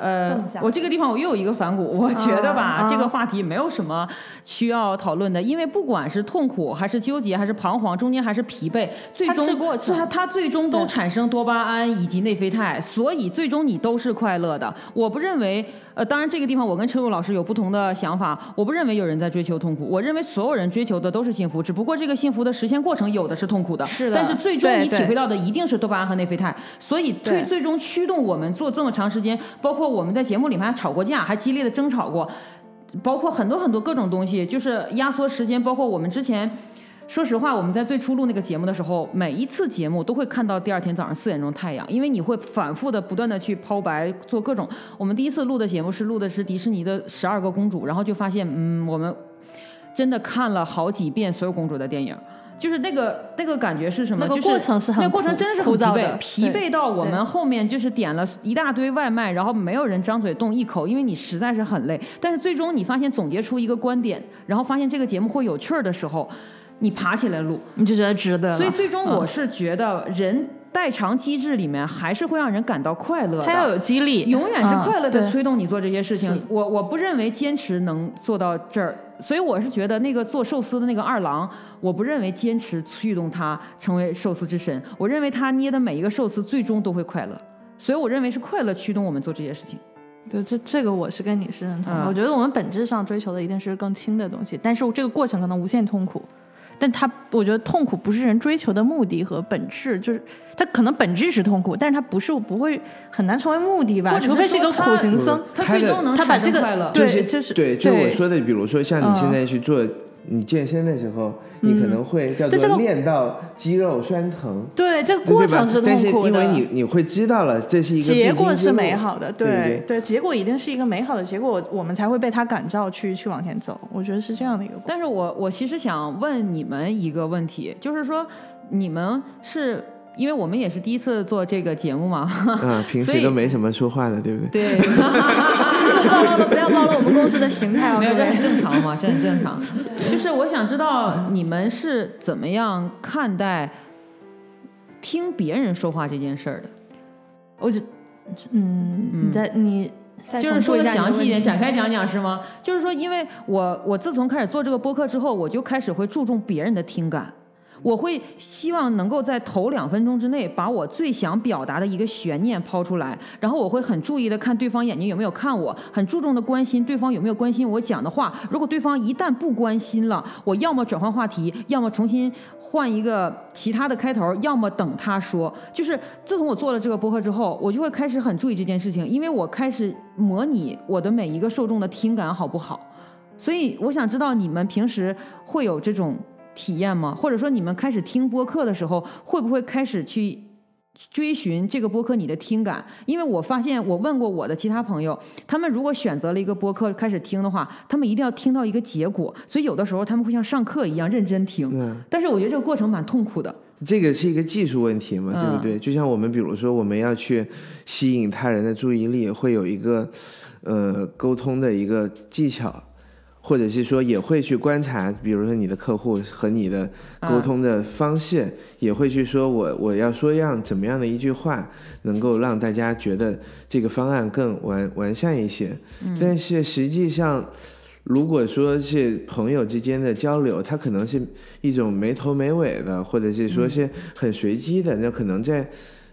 呃，我这个地方我又有一个反骨，我觉得吧，这个话题没有什么需要讨论的，因为不管是痛苦还是纠结还是彷徨，中间还是疲惫，最终它它最终都产生多巴胺以及内啡肽，所以最终你都是快乐的。我不认为。呃，当然，这个地方我跟陈露老师有不同的想法。我不认为有人在追求痛苦，我认为所有人追求的都是幸福，只不过这个幸福的实现过程有的是痛苦的。是的。但是最终你体会到的一定是多巴胺和内啡肽，所以最最终驱动我们做这么长时间，包括我们在节目里面还吵过架，还激烈的争吵过，包括很多很多各种东西，就是压缩时间，包括我们之前。说实话，我们在最初录那个节目的时候，每一次节目都会看到第二天早上四点钟太阳，因为你会反复的不断的去抛白，做各种。我们第一次录的节目是录的是迪士尼的十二个公主，然后就发现，嗯，我们真的看了好几遍所有公主的电影，就是那个那个感觉是什么？那个过程是很那过程真的是很疲惫，疲惫到我们后面就是点了一大堆外卖，然后没有人张嘴动一口，因为你实在是很累。但是最终你发现总结出一个观点，然后发现这个节目会有趣儿的时候。你爬起来录，你就觉得值得。所以最终我是觉得，人代偿机制里面还是会让人感到快乐的。它要有激励，永远是快乐的推动你做这些事情。我我不认为坚持能做到这儿，所以我是觉得那个做寿司的那个二郎，我不认为坚持驱动他成为寿司之神。我认为他捏的每一个寿司最终都会快乐，所以我认为是快乐驱动我们做这些事情。对，这这个我是跟你是认同的。我觉得我们本质上追求的一定是更轻的东西，但是这个过程可能无限痛苦。但他我觉得痛苦不是人追求的目的和本质，就是他可能本质是痛苦，但是他不是不会很难成为目的吧？除非是一个苦行僧。他最终能他把这个产生快乐。对就是对，就对我说的，比如说像你现嗯在去做你健身的时候，你可能会叫对这个做练到肌肉酸疼。对，这个过程是痛但是苦的。因为你你会知道了，这是一个结果是美好的，对对结果一定是一个美好的结果，我们才会被他感召去去往前走。我觉得是这样的一个。但是我我其实想问你们一个问题，就是说你们是因为我们也是第一次做这个节目嘛，嗯，平时都没什么说话的，对不对？对，暴露，不要暴露我们公司的形态哦，没有，这很。正常嘛，这很正常。就是我想知道你们是怎么样看待听别人说话这件事儿的，我就，嗯，你在你再就是说的详细一点，展开讲讲是吗？就是说，因为我我自从开始做这个播客之后，我就开始会注重别人的听感。我会希望能够在头两分钟之内把我最想表达的一个悬念抛出来，然后我会很注意的看对方眼睛有没有看我，很注重的关心对方有没有关心我讲的话。如果对方一旦不关心了，我要么转换话题，要么重新换一个其他的开头，要么等他说。就是自从我做了这个播客之后，我就会开始很注意这件事情，因为我开始模拟我的每一个受众的听感好不好。所以我想知道你们平时会有这种体验吗？或者说你们开始听播客的时候，会不会开始去追寻这个播客你的听感？因为我发现我问过我的其他朋友，他们如果选择了一个播客开始听的话，他们一定要听到一个结果，所以有的时候他们会像上课一样认真听。嗯，但是我觉得这个过程蛮痛苦的。这个是一个技术问题嘛，对不嗯对？就像我们比如说我们要去吸引他人的注意力，会有一个呃沟通的一个技巧，或者是说也会去观察，比如说你的客户和你的沟通的方式，也会去说我我要说样怎么样的一句话，能够让大家觉得这个方案更完完善一些。但是实际上。如果说是朋友之间的交流，它可能是一种没头没尾的，或者是说是很随机的，那可能在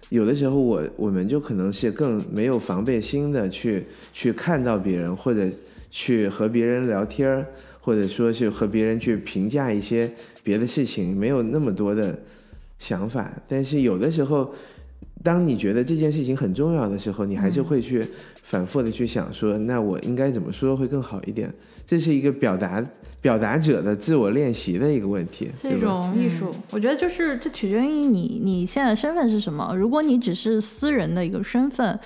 有的时候我我们就可能是更没有防备心的去去看到别人，或者去和别人聊天儿，或者说是和别人去评价一些别的事情，没有那么多的想法。但是有的时候，当你觉得这件事情很重要的时候，你还是会去反复的去想说，那我应该怎么说会更好一点？这是一个表达表达者的自我练习的一个问题，是一？种艺术，我觉得就是这取决于你你现在的身份是什么。如果你只是私人的一个身份，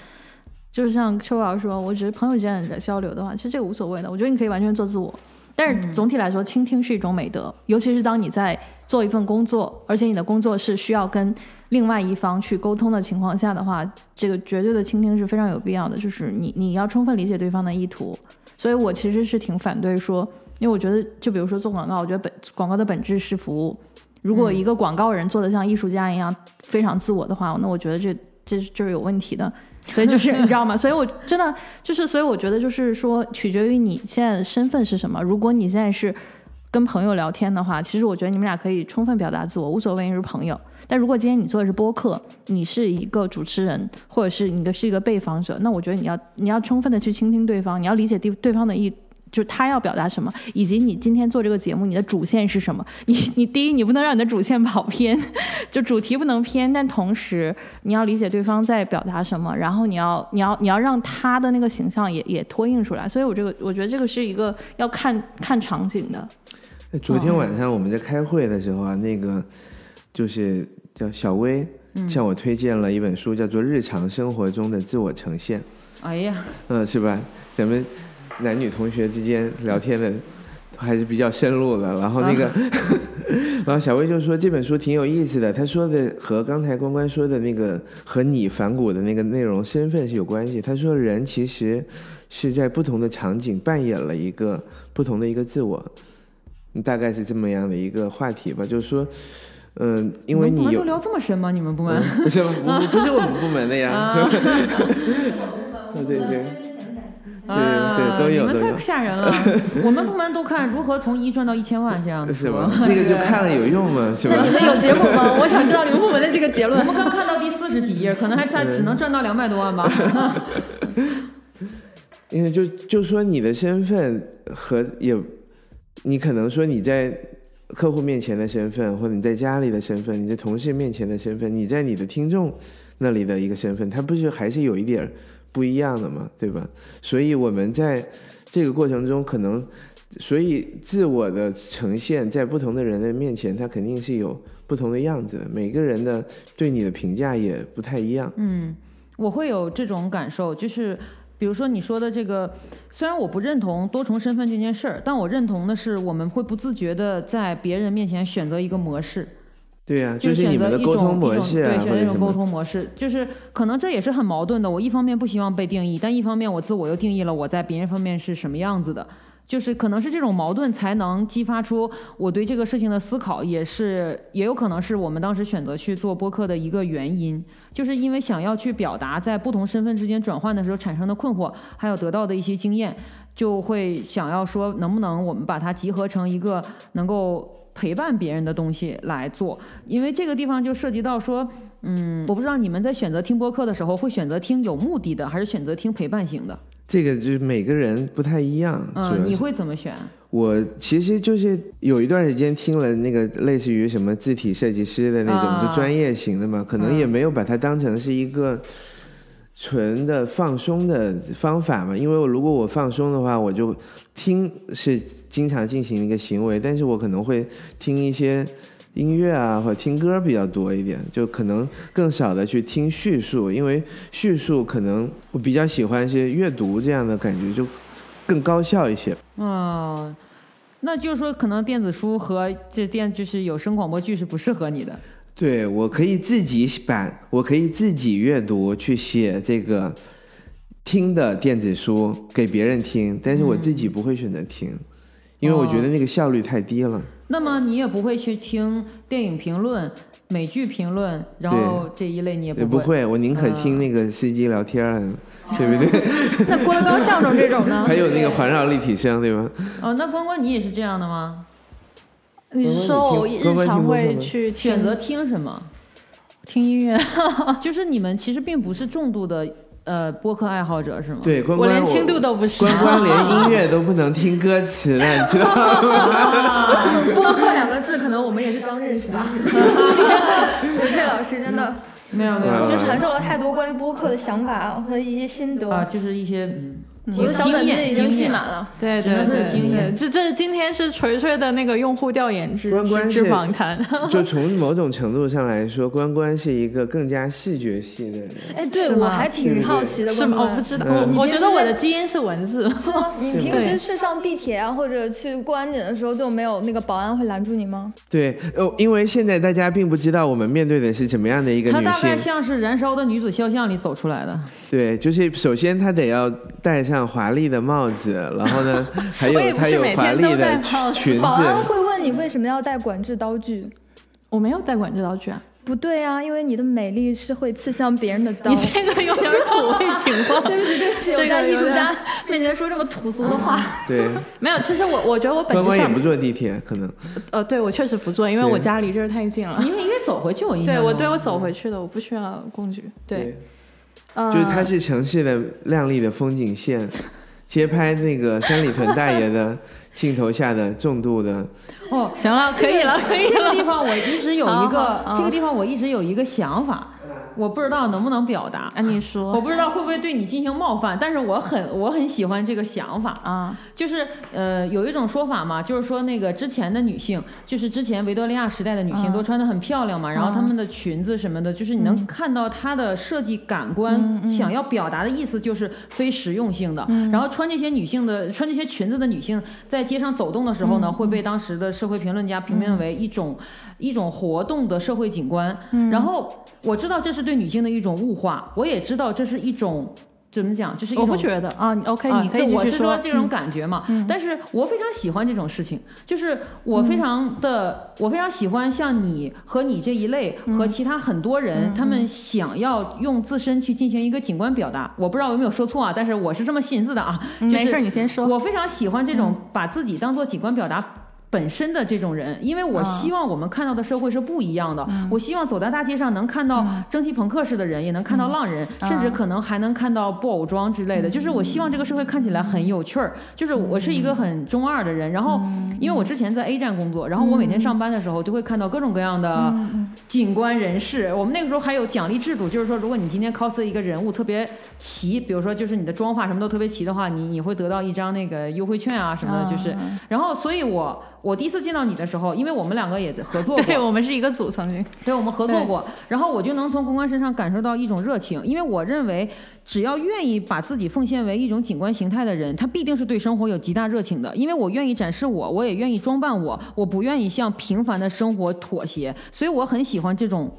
就是像秋瑶说，我只是朋友之间的交流的话，其实这个无所谓的。我觉得你可以完全做自我，但是总体来说，倾听是一种美德，尤其是当你在做一份工作，而且你的工作是需要跟另外一方去沟通的情况下的话，这个绝对的倾听是非常有必要的。就是你你要充分理解对方的意图，所以我其实是挺反对说，因为我觉得就比如说做广告，我觉得本广告的本质是服务。如果一个广告人做的像艺术家一样非常自我的话，那我觉得这这就是有问题的。所以就是你知道吗？所以我真的就是，所以我觉得就是说，取决于你现在的身份是什么。如果你现在是跟朋友聊天的话，其实我觉得你们俩可以充分表达自我，无所谓，你是朋友。但如果今天你做的是播客，你是一个主持人，或者是你的是一个被访者，那我觉得你要你要充分的去倾听对方，你要理解对对方的意。就是他要表达什么，以及你今天做这个节目，你的主线是什么？你你第一，你不能让你的主线跑偏，就主题不能偏，但同时你要理解对方在表达什么，然后你要你要你要让他的那个形象也也脱映出来。所以我这个我觉得这个是一个要看看场景的。昨天晚上我们在开会的时候啊，那个就是叫小薇向我推荐了一本书，叫做《日常生活中的自我呈现》，哎呀，嗯，是吧？咱们男女同学之间聊天的还是比较深入的。然后那个，然后小薇就说这本书挺有意思的，他说的和刚才关关说的那个和你反骨的那个内容身份是有关系。他说人其实是在不同的场景扮演了一个不同的一个自我。大概是这么样的一个话题吧，就是说，嗯、因为你有你们都，聊这么深吗？你们部门？不是不不是我们部门的呀，是吧？对对对，啊对都有你们太吓人了。我们部门都看如何从一赚到一千万这样的是吧？这个就看了有用吗？是吧那？你们有结果吗？我想知道你们部门的这个结论我。们刚看到第四十几页，可能还才只能赚到两百多万吧。因为就就说你的身份和也，你可能说你在客户面前的身份，或者你在家里的身份，你在同事面前的身份，你在你的听众那里的一个身份，它不是还是有一点儿不一样的嘛，对吧？所以我们在这个过程中，可能所以自我的呈现在不同的人的面前，它肯定是有不同的样子，每个人的对你的评价也不太一样。嗯，我会有这种感受，就是比如说你说的这个，虽然我不认同多重身份这件事儿，但我认同的是我们会不自觉的在别人面前选择一个模式，对呀、就就是你选择一们的沟通种一种模式啊，对，选择一种沟。通模式，就是可能这也是很矛盾的。我一方面不希望被定义，但一方面我自我又定义了我在别人方面是什么样子的。就是可能是这种矛盾才能激发出我对这个事情的思考，也是也有可能是我们当时选择去做播客的一个原因，就是因为想要去表达在不同身份之间转换的时候产生的困惑，还有得到的一些经验，就会想要说能不能我们把它集合成一个能够陪伴别人的东西来做，因为这个地方就涉及到说，嗯，我不知道你们在选择听播客的时候会选择听有目的的，还是选择听陪伴型的？这个就是每个人不太一样。嗯，你会怎么选？我其实就是有一段时间听了那个类似于什么字体设计师的那种，啊就专业型的嘛，可能也没有把它当成是一个纯的放松的方法嘛。因为我如果我放松的话，我就听是经常进行一个行为，但是我可能会听一些。音乐啊，或者听歌比较多一点，就可能更少的去听叙述，因为叙述可能我比较喜欢是阅读这样的感觉，就更高效一些。哦，那就是说，可能电子书和这电就是有声广播剧是不适合你的。对，我可以自己把，我可以自己阅读去写这个听的电子书给别人听，但是我自己不会选择听，因为我觉得那个效率太低了。那么你也不会去听电影评论、美剧评论，然后这一类你也不会。也不会，我宁可听那个司机聊天儿，对不对？那郭德纲相声这种呢 还？有那个环绕立体声，对吧？哦，那关关你也是这样的吗？你是说我日常会去选择听听什么？听音乐？就是你们其实并不是重度的呃播客爱好者是吗？对，关我关连轻度都不是。关关连音乐都不能听歌 词的，你知道吗？播客两个字，可能我们也是刚认识吧。刘佩老师真的，没有没有，嗯我觉得传授了太多关于播客的想法和一些心得。啊，就是一些嗯我的小本子已经记满了。对对对是经验，这这今天是锤锤的那个用户调研之关关之访谈。就从某种程度上来说，关关是一个更加视觉系的人。哎，对我还挺好奇的，是吗？关关我不知道，嗯我我觉得我的基基因是文字。是吗？你平时去上地铁啊，或者去过安检的时候，就没有那个保安会拦住你吗？对，呃，因为现在大家并不知道我们面对的是怎么样的一个女它大概。像是《燃烧的女子肖像》里走出来的。对，就是首先她得要戴上华丽的帽子，然后呢，还有我也不是她有华丽每天都戴的帽子保安。会问你为什么要带管制刀具？我没有带管制刀具啊，不对啊，因为你的美丽是会刺向别人的刀你。这个有点土味 情话。对不起，对不起，这个我在艺术家面前说这么土俗的话。对，没有，其实我我觉得我本质上关关也不坐地铁，可能。呃，对我确实不坐，因为我家离这儿太近了。因为应该走回去，我应该对我对我走回去的，我不需要工具。对，呃，就是它是城市的亮丽的风景线，街拍那个三里屯大爷的镜头下的重度的。哦，行了，可以了，可以了。这个地方我一直有一个这个地方我一直有一个想法，我不知道能不能表达，啊，你说我不知道会不会对你进行冒犯，但是我很我很喜欢这个想法。啊，就是呃，有一种说法嘛，就是说那个之前的女性，就是之前维多利亚时代的女性嗯都穿的很漂亮嘛，然后她们的裙子什么的，就是你能看到她的设计感官想要表达的意思就是非实用性的。然后穿这些女性的穿这些裙子的女性在街上走动的时候呢，会被当时的社会评论家评论为一种、一种活动的社会景观。然后我知道这是对女性的一种物化，我也知道这是一种。怎么讲？就是一种我不觉得啊你，OK，啊你可以对我是说。这种感觉嘛，但是我非常喜欢这种事情，就是我非常的，我非常喜欢像你和你这一类和其他很多人，他们想要用自身去进行一个景观表达。我不知道有没有说错啊，但是我是这么寻思的啊，就嗯没事，是你先说。我非常喜欢这种把自己当做景观表达。本身的这种人，因为我希望我们看到的社会是不一样的。我希望走在大街上能看到蒸汽朋克式的人，也能看到浪人，甚至可能还能看到布偶装之类的。就是我希望这个社会看起来很有趣儿。就是我是一个很中二的人，然后因为我之前在 A 站工作，然后我每天上班的时候就会看到各种各样的景观人士。我们那个时候还有奖励制度，就是说如果你今天 cos 一个人物特别齐，比如说就是你的妆发什么都特别齐的话，你你会得到一张那个优惠券啊什么的。就是，然后所以我。我第一次见到你的时候，因为我们两个也合作过，对我们是一个组，曾经对我们合作过，然后我就能从公关身上感受到一种热情，因为我认为只要愿意把自己奉献为一种景观形态的人，他必定是对生活有极大热情的，因为我愿意展示我，我也愿意装扮我，我不愿意向平凡的生活妥协，所以我很喜欢这种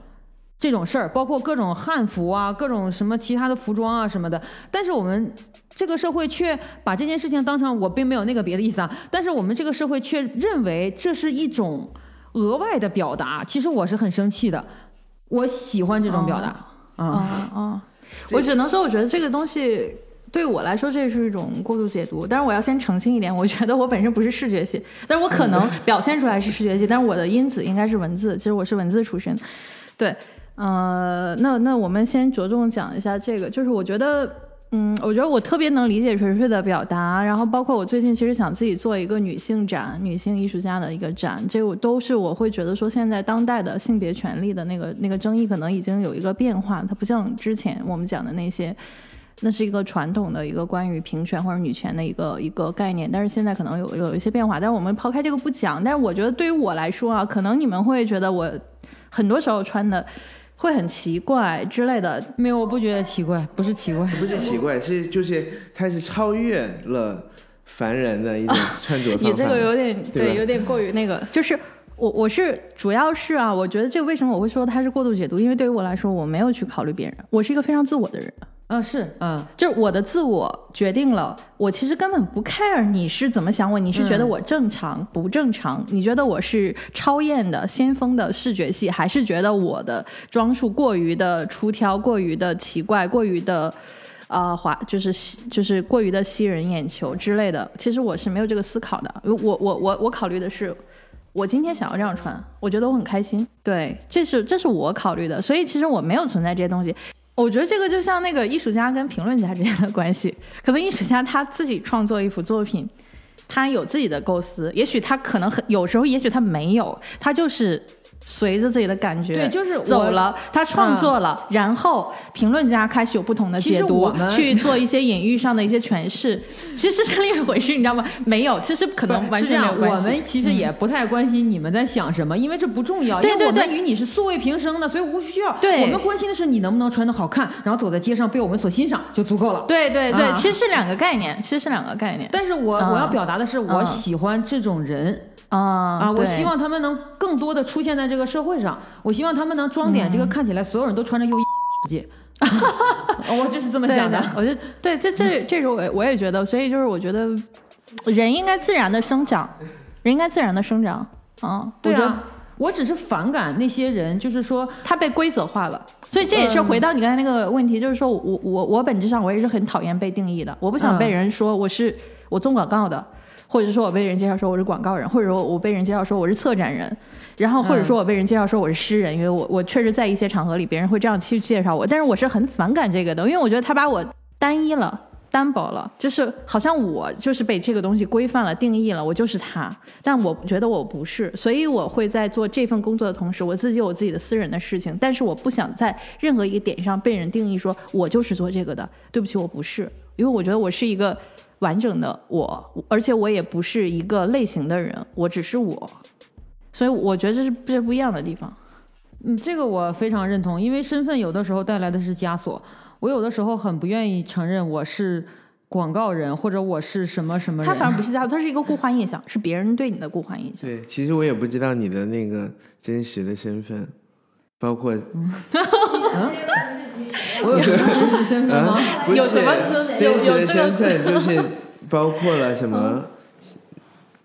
这种事儿，包括各种汉服啊，各种什么其他的服装啊什么的，但是我们。这个社会却把这件事情当成我并没有那个别的意思啊，但是我们这个社会却认为这是一种额外的表达。其实我是很生气的，我喜欢这种表达。啊啊！我只能说，我觉得这个东西对我来说这是一种过度解读。但是我要先澄清一点，我觉得我本身不是视觉系，但是我可能表现出来是视觉系，但是我的因子应该是文字。其实我是文字出身。对，呃，那那我们先着重讲一下这个，就是我觉得。嗯，我觉得我特别能理解锤锤的表达，然后包括我最近其实想自己做一个女性展，女性艺术家的一个展，这个都是我会觉得说现在当代的性别权利的那个那个争议可能已经有一个变化，它不像之前我们讲的那些，那是一个传统的一个关于平权或者女权的一个一个概念，但是现在可能有有一些变化，但是我们抛开这个不讲，但是我觉得对于我来说啊，可能你们会觉得我很多时候穿的。会很奇怪之类的，没有，我不觉得奇怪，不是奇怪，不是奇怪，是就是它是超越了凡人的一种穿着方法。你这个有点对，有点过于那个，就是我我是主要是啊，我觉得这个为什么我会说它是过度解读，因为对于我来说，我没有去考虑别人，我是一个非常自我的人。啊是，嗯，就是我的自我决定了，我其实根本不 care 你是怎么想我，你是觉得我正常不正常？你觉得我是超艳的先锋的视觉系，还是觉得我的装束过于的出挑，过于的奇怪，过于的，呃，华就是就是过于的吸人眼球之类的？其实我是没有这个思考的，我我我我考虑的是，我今天想要这样穿，我觉得我很开心，对，这是这是我考虑的，所以其实我没有存在这些东西。我觉得这个就像那个艺术家跟评论家之间的关系，可能艺术家他自己创作一幅作品，他有自己的构思，也许他可能很有时候，也许他没有，他就是。随着自己的感觉，对，就是走了。他创作了，然后评论家开始有不同的解读，去做一些隐喻上的一些诠释。其实是另一回事，你知道吗？没有，其实可能完全没有关系。我们其实也不太关心你们在想什么，因为这不重要。因为我们与你是素未平生的，所以无需要。对，我们关心的是你能不能穿的好看，然后走在街上被我们所欣赏就足够了。对对对，其实是两个概念，其实是两个概念。但是我我要表达的是，我喜欢这种人。啊啊！我希望他们能更多的出现在这个社会上。我希望他们能装点这个看起来所有人都穿着优衣世界。我就是这么想的。我觉得对，这这这是我我也觉得，所以就是我觉得人应该自然的生长，人应该自然的生长。啊，对啊，我只是反感那些人，就是说他被规则化了。所以这也是回到你刚才那个问题，就是说我我我本质上我也是很讨厌被定义的，我不想被人说我是我做广告的。或者说我被人介绍说我是广告人，或者说我被人介绍说我是策展人，然后或者说我被人介绍说我是诗人，因为我我确实在一些场合里别人会这样去介绍我，但是我是很反感这个的，因为我觉得他把我单一了、单薄了，就是好像我就是被这个东西规范了、定义了，我就是他，但我觉得我不是，所以我会在做这份工作的同时，我自己有自己的私人的事情，但是我不想在任何一个点上被人定义说我就是做这个的，对不起，我不是，因为我觉得我是一个。完整的我，而且我也不是一个类型的人，我只是我，所以我觉得这是这不一样的地方。嗯，这个我非常认同，因为身份有的时候带来的是枷锁。我有的时候很不愿意承认我是广告人，或者我是什么什么人。他反而不是 枷锁，他是一个固化印象，是别人对你的固化印象。对，其实我也不知道你的那个真实的身份，包括。我有什么真实身份吗？有什么真实的身份？就是包括了什么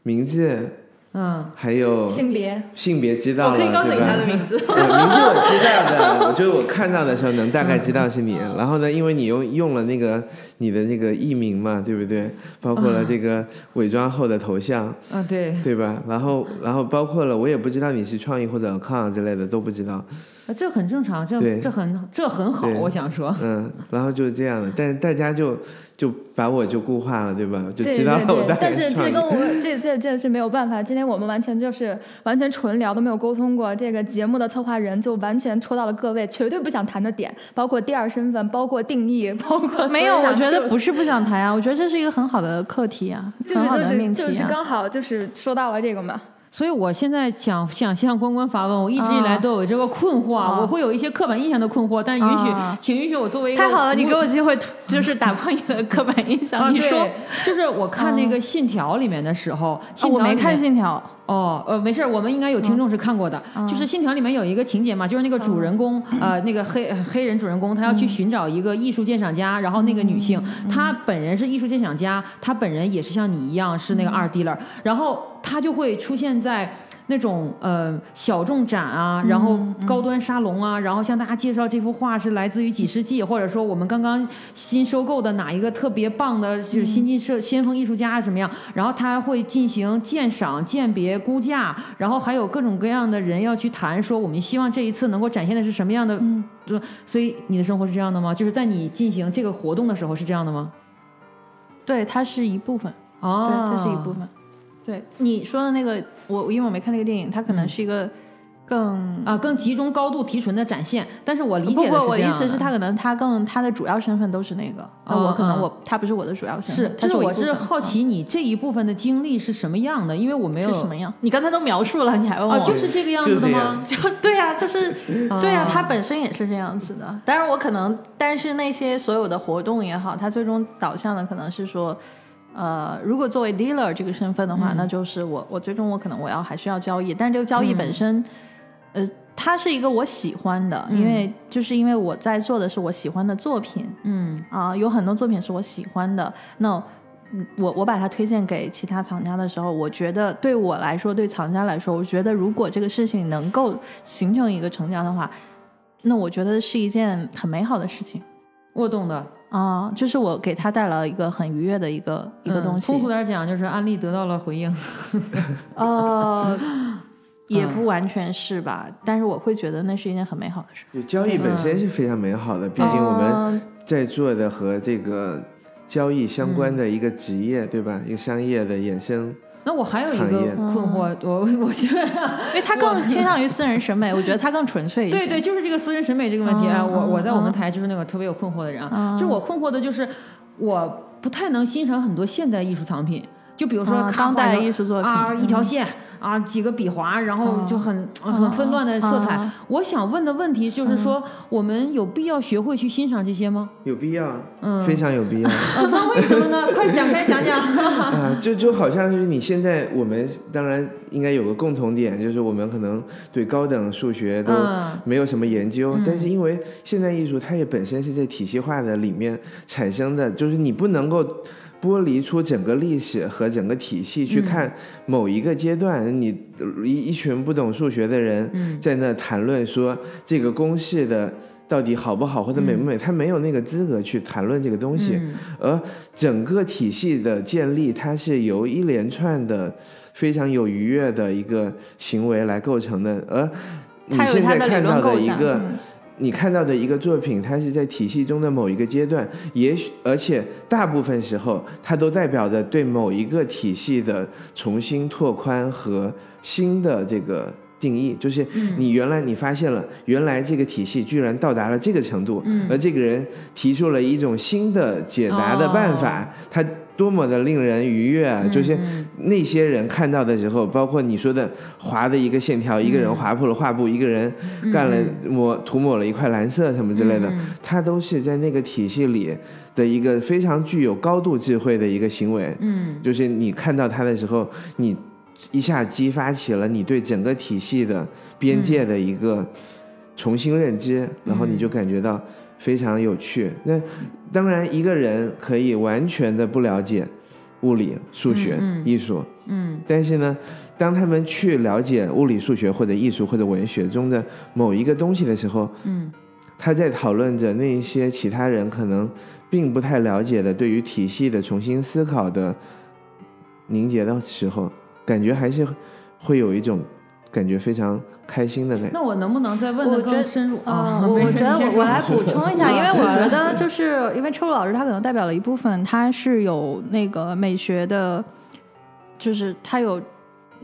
名字、嗯，还有性别，性别知道了，我可以告诉你对吧他的名字。呃名字我知道的，我就是我看到的时候能大概知道是你。然后呢，因为你用用了那个你的那个艺名嘛，对不对？包括了这个伪装后的头像，啊对，对吧？然后然后包括了我也不知道你是创意或者 account 之类的都不知道，啊这很正常，这这很这很好，我想说，嗯，然后就是这样的，但是大家就就把我就固化了，对吧？就对知道对对了我大，概但是这跟我们 这这这是没有办法。今天我们完全就是完全纯聊，都没有沟通过。这个节目的策划人就完全戳到了各位绝对不想谈的点，包括第二身份，包括定义，包括没有，我觉得。不是不想谈啊，我觉得这是一个很好的课题啊，就是很好就是的命题啊。就是刚好就是说到了这个嘛，所以我现在想想向关关发问，我一直以来啊。都有这个困惑，啊。我会有一些刻板印象的困惑，但允许，啊。请允许我作为一个太好了，你给我机会，就是打破你的刻板印象。啊，你说，就是我看那个《信条》里面的时候，啊。我没看《信条。哦，呃，没事儿，我们应该有听众是看过的。就是《信条》里面有一个情节嘛，就是那个主人公，呃，那个黑黑人主人公，他要去寻找一个艺术鉴赏家，然后那个女性，她本人是艺术鉴赏家，她本人也是像你一样是那个 art dealer，然后她就会出现在。那种呃小众展啊，然后高端沙龙啊，然后向大家介绍这幅画是来自于几世纪，或者说我们刚刚新收购的哪一个特别棒的，就是新晋设先锋艺术家什么样？然后他会进行鉴赏、鉴别、估价，然后还有各种各样的人要去谈，说我们希望这一次能够展现的是什么样的？就所以你的生活是这样的吗？就是在你进行这个活动的时候是这样的吗？对，它是一部分，哦，对，它是一部分。对你说的那个，我因为我没看那个电影，它可能是一个更啊，更集中高度提纯的展现。但是我理不不，解的是这样我的意思是，他可能他更他的主要身份都是那个，那我可能嗯我他不是我的主要身份，，是就是我是好奇你这一部分的经历是什么样的，因为我没有是什么样？你刚才都描述了，你还问我？啊，就是这个样子的吗就对呀、这是 对呀、啊它本身也是这样子的。当然，我可能，但是那些所有的活动也好，它最终导向的可能是说，呃，如果作为 dealer 这个身份的话，那就是我我最终我可能我要还是要交易，但是这个交易本身，呃，它是一个我喜欢的，因为就是因为我在做的是我喜欢的作品。嗯。啊、有很多作品是我喜欢的，那。嗯我我把它推荐给其他藏家的时候，我觉得对我来说，对藏家来说，我觉得如果这个事情能够形成一个成交的话，那我觉得是一件很美好的事情。我懂的啊、就是我给他带来了一个很愉悦的一个一个东西。嗯通俗点讲，就是安利得到了回应。呃，也不完全是吧，但是我会觉得那是一件很美好的事。就交易本身是非常美好的，毕竟我们呃在做的和这个交易相关的一个职业，对吧？一个商业的衍生。那我还有一个困惑，我我觉得，因为他更倾向于私人审美，我觉得他更纯粹一些。对对，就是这个私人审美这个问题啊，嗯我我在我们嗯台就是那个特别有困惑的人啊，嗯就是我困惑的就是我不太能欣赏很多现代艺术藏品。就比如说啊当代卡画上艺术作品啊，嗯一条线啊，几个笔划，然后就很很纷乱的色彩啊。我想问的问题就是说，我们有必要学会去欣赏这些吗？有必要，嗯非常有必要。呃，那为什么呢？快展开讲讲。啊，就就好像是你现在我们当然应该有个共同点，就是我们可能对高等数学都嗯没有什么研究，但是因为现代艺术它也本身是在体系化的里面产生的，就是你不能够。剥离出整个历史和整个体系去看某一个阶段，你一一群不懂数学的人在那谈论说这个公式的到底好不好或者美不美，他没有那个资格去谈论这个东西。而整个体系的建立，它是由一连串的非常有愉悦的一个行为来构成的。而你现在看到。的一个，嗯你看到的一个作品，它是在体系中的某一个阶段，也许而且大部分时候，它都代表着对某一个体系的重新拓宽和新的这个。定义就是你原来你发现了，原来这个体系居然到达了这个程度，而这个人提出了一种新的解答的办法，他多么的令人愉悦啊！就是那些人看到的时候，包括你说的划的一个线条，一个人划破了画布，一个人干了抹涂抹了一块蓝色什么之类的，它都是在那个体系里的一个非常具有高度智慧的一个行为。嗯，就是你看到它的时候，你一下激发起了你对整个体系的边界的一个重新认知，然后你就感觉到非常有趣。那当然，一个人可以完全的不了解物理、数学、艺术，嗯，但是呢，当他们去了解物理、数学或者艺术或者文学中的某一个东西的时候，嗯，他在讨论着那一些其他人可能并不太了解的对于体系的重新思考的凝结的时候，感觉还是会有一种感觉非常开心的那那我能不能再问的我觉得更深入啊？我我觉得我我来补充一下，因为我觉得 就是因为车老师他可能代表了一部分，他是有那个美学的，就是他有。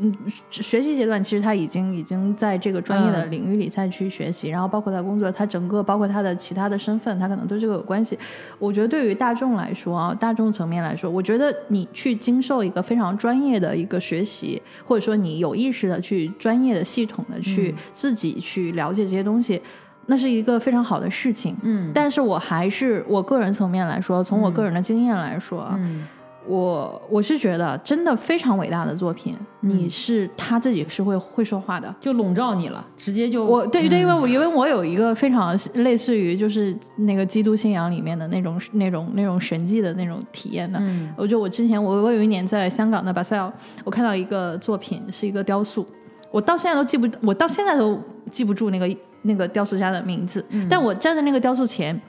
嗯，学习阶段其实他已经已经在这个专业的嗯。领域里再去学习，然后包括他工作，他整个包括他的其他的身份，他可能对这个有关系。我觉得对于大众来说啊，大众层面来说，我觉得你去经受一个非常专业的一个学习，或者说你有意识的去专业的、系统的去自己去了解这些东西，那是一个非常好的事情。嗯。但是我还是我个人层面来说，从我个人的经验来说，啊嗯我我是觉得真的非常伟大的作品，你是他自己是会会说话的。就笼罩你了，直接就我对对，因为我因为我有一个非常类似于就是那个基督信仰里面的那种那种那种神迹的那种体验的。嗯。我就我之前我我有一年在香港的巴塞尔，我看到一个作品是一个雕塑，我到现在都记不，我到现在都记不住那个那个雕塑家的名字，但我站在那个雕塑前，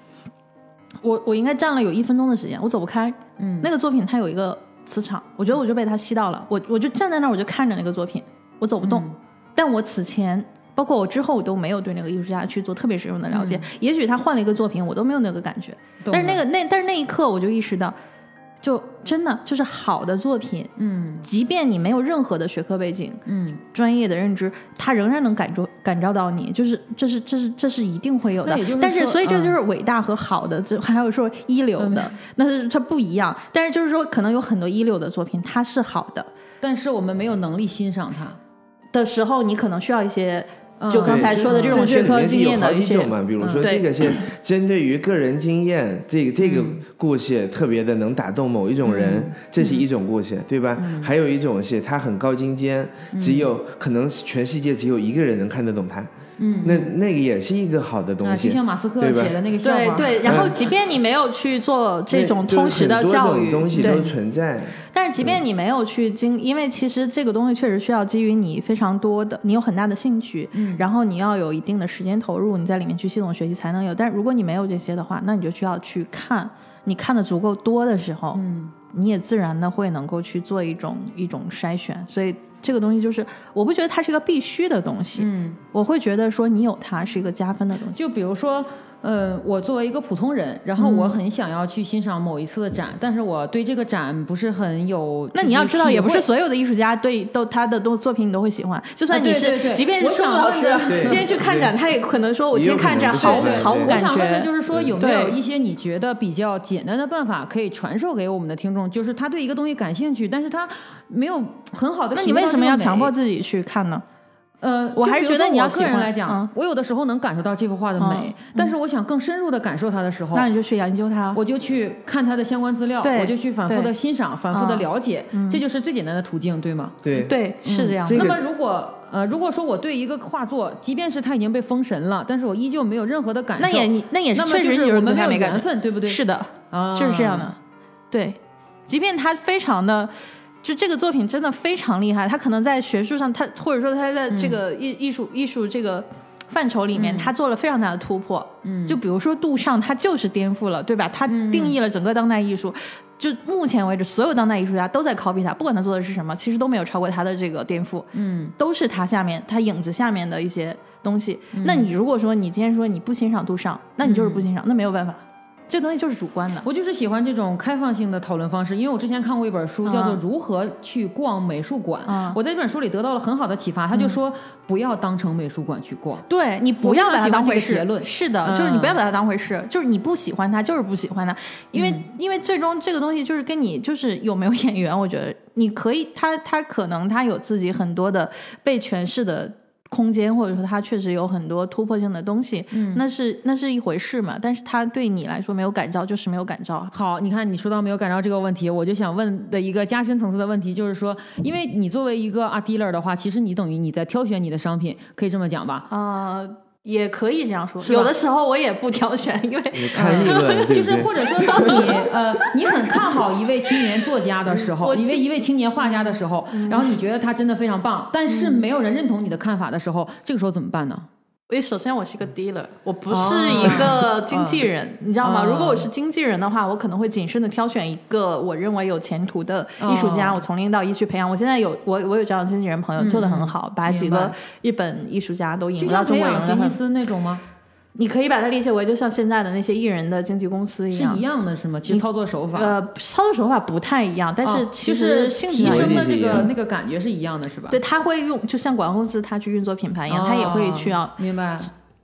我我应该站了有一分钟的时间，我走不开。嗯那个作品它有一个磁场，我觉得我就被它吸到了，我我就站在那儿，我就看着那个作品，我走不动。但我此前。包括我之后，我都没有对那个艺术家去做特别深入的了解。也许他换了一个作品，我都没有那个感觉。但是那个那但是那一刻，我就意识到，就真的就是好的作品，嗯即便你没有任何的学科背景、嗯，专业的认知，它仍然能感召感召到你，就是这是这是这是一定会有的。但是所以这就是伟大和好的，这 还有说一流的，那是它不一样。但是就是说，可能有很多一流的作品，它是好的但是我们没有能力欣赏它。的时候，你可能需要一些，嗯就刚才说的这种学科经验的一些这里面有好几种嘛，比如说这个是针对于个人经验，这个这个嗯。故事特别的能打动某一种人，这是一种故事，对吧？嗯。还有一种是它很高精尖，只有可能全世界只有一个人能看得懂它，嗯，那那个也是一个好的东啊，西，就像马斯克写的那个笑话，对对。然后，即便你没有去做这种通识的教育，东西都存在。但是即便你没有去经，因为其实这个东西确实需要基于你非常多的，你有很大的兴趣，嗯，然后你要有一定的时间投入，你在里面去系统学习才能有。但是如果你没有这些的话，那你就需要去看，你看的足够多的时候，嗯，你也自然的会能够去做一种一种筛选。所以这个东西就是，我不觉得它是一个必须的东西，嗯，我会觉得说你有它是一个加分的东西。就比如说，呃，我作为一个普通人，然后嗯我很想要去欣赏某一次的展，但是我对这个展不是很有，那你要知道，也不是。所有的艺术家对都他的都作品你都会喜欢。就算啊你是，对对对即便是我春老师想问的对今天去看展，他也可能说，我今天看展毫毫无感我想问的觉。就是说，有没有一些你觉得比较简单的办法可以传授给我们的听众？就是他对一个东西感兴趣，但是他没有很好的。那你为什么要强迫？自己去看呢？呃，我还是觉得你要个人来讲，嗯我有的时候能感受到这幅画的美，但是我想更深入的感受它的时候，那你就去研究它。我就去看它的相关资料，我就去反复的欣赏、反复的嗯了解，这就是最简单的途径，对吗？对对，是这样那么如果呃，如果说我对一个画作，即便是它已经被封神了，但是我依旧没有任何的感受，那也那也是确实就是我们没有缘分，对不对？是的，啊，就是这样的。对，即便它非常的。就这个作品真的非常厉害，他可能在学术上，他或者说他在这个艺艺术艺术这个范畴里面，他做了非常大的突破。嗯，就比如说杜尚，他就是颠覆了，对吧？他定义了整个当代艺术。就目前为止，所有当代艺术家都在 copy 他，不管他做的是什么，其实都没有超过他的这个颠覆。嗯，都是他下面他影子下面的一些东西。那你如果说你今天说你不欣赏杜尚，那你就是不欣赏，那没有办法，这东西就是主观的。我就是喜欢这种开放性的讨论方式，因为我之前看过一本书，叫做《嗯如何去逛美术馆》，嗯我在这本书里得到了很好的启发。他就说，不要当成美术馆去逛。对你不要把它当回事结，论是的，嗯就是你不要把它当回事，就是你不喜欢它，就是不喜欢它，因为、嗯因为最终这个东西就是跟你就是有没有眼缘，我觉得你可以，他他可能他有自己很多的被诠释的。空间，或者说它确实有很多突破性的东西，嗯，那是那是一回事嘛。但是它对你来说没有感召，就是没有感召。好，你看你说到没有感召这个问题，我就想问的一个加深层次的问题，就是说，因为你作为一个 art dealer 的话，其实你等于你在挑选你的商品，可以这么讲吧？呃，也可以这样说。有的时候我也不挑选，因为你看利润，对不对？就是或者说，当你 呃你很看好一位青年作家的时候，一位一位青年画家的时候，然后你觉得他真的非常棒，但是没有人认同你的看法的时候，这个时候怎么办呢？诶，首先我是个 dealer，我不是一个经纪人，你知道吗？哦如果我是经纪人的话，我可能会谨慎的挑选一个我认为有前途的艺术家，哦我从零到一去培养。我现在有我我有这样的经纪人朋友，做的很好，把几个日本艺术家都引就入到中像培养国人的很。杰尼斯那种吗？你可以把它理解为就像现在的那些艺人的经纪公司一样是一。样的，是吗？其实操作手法，呃，操作手法不太一样，但是哦其实性质提升的这个那个感觉是一样的，是吧？对，他会用，就像广告公司他去运作品牌一样，他也会去要哦明白。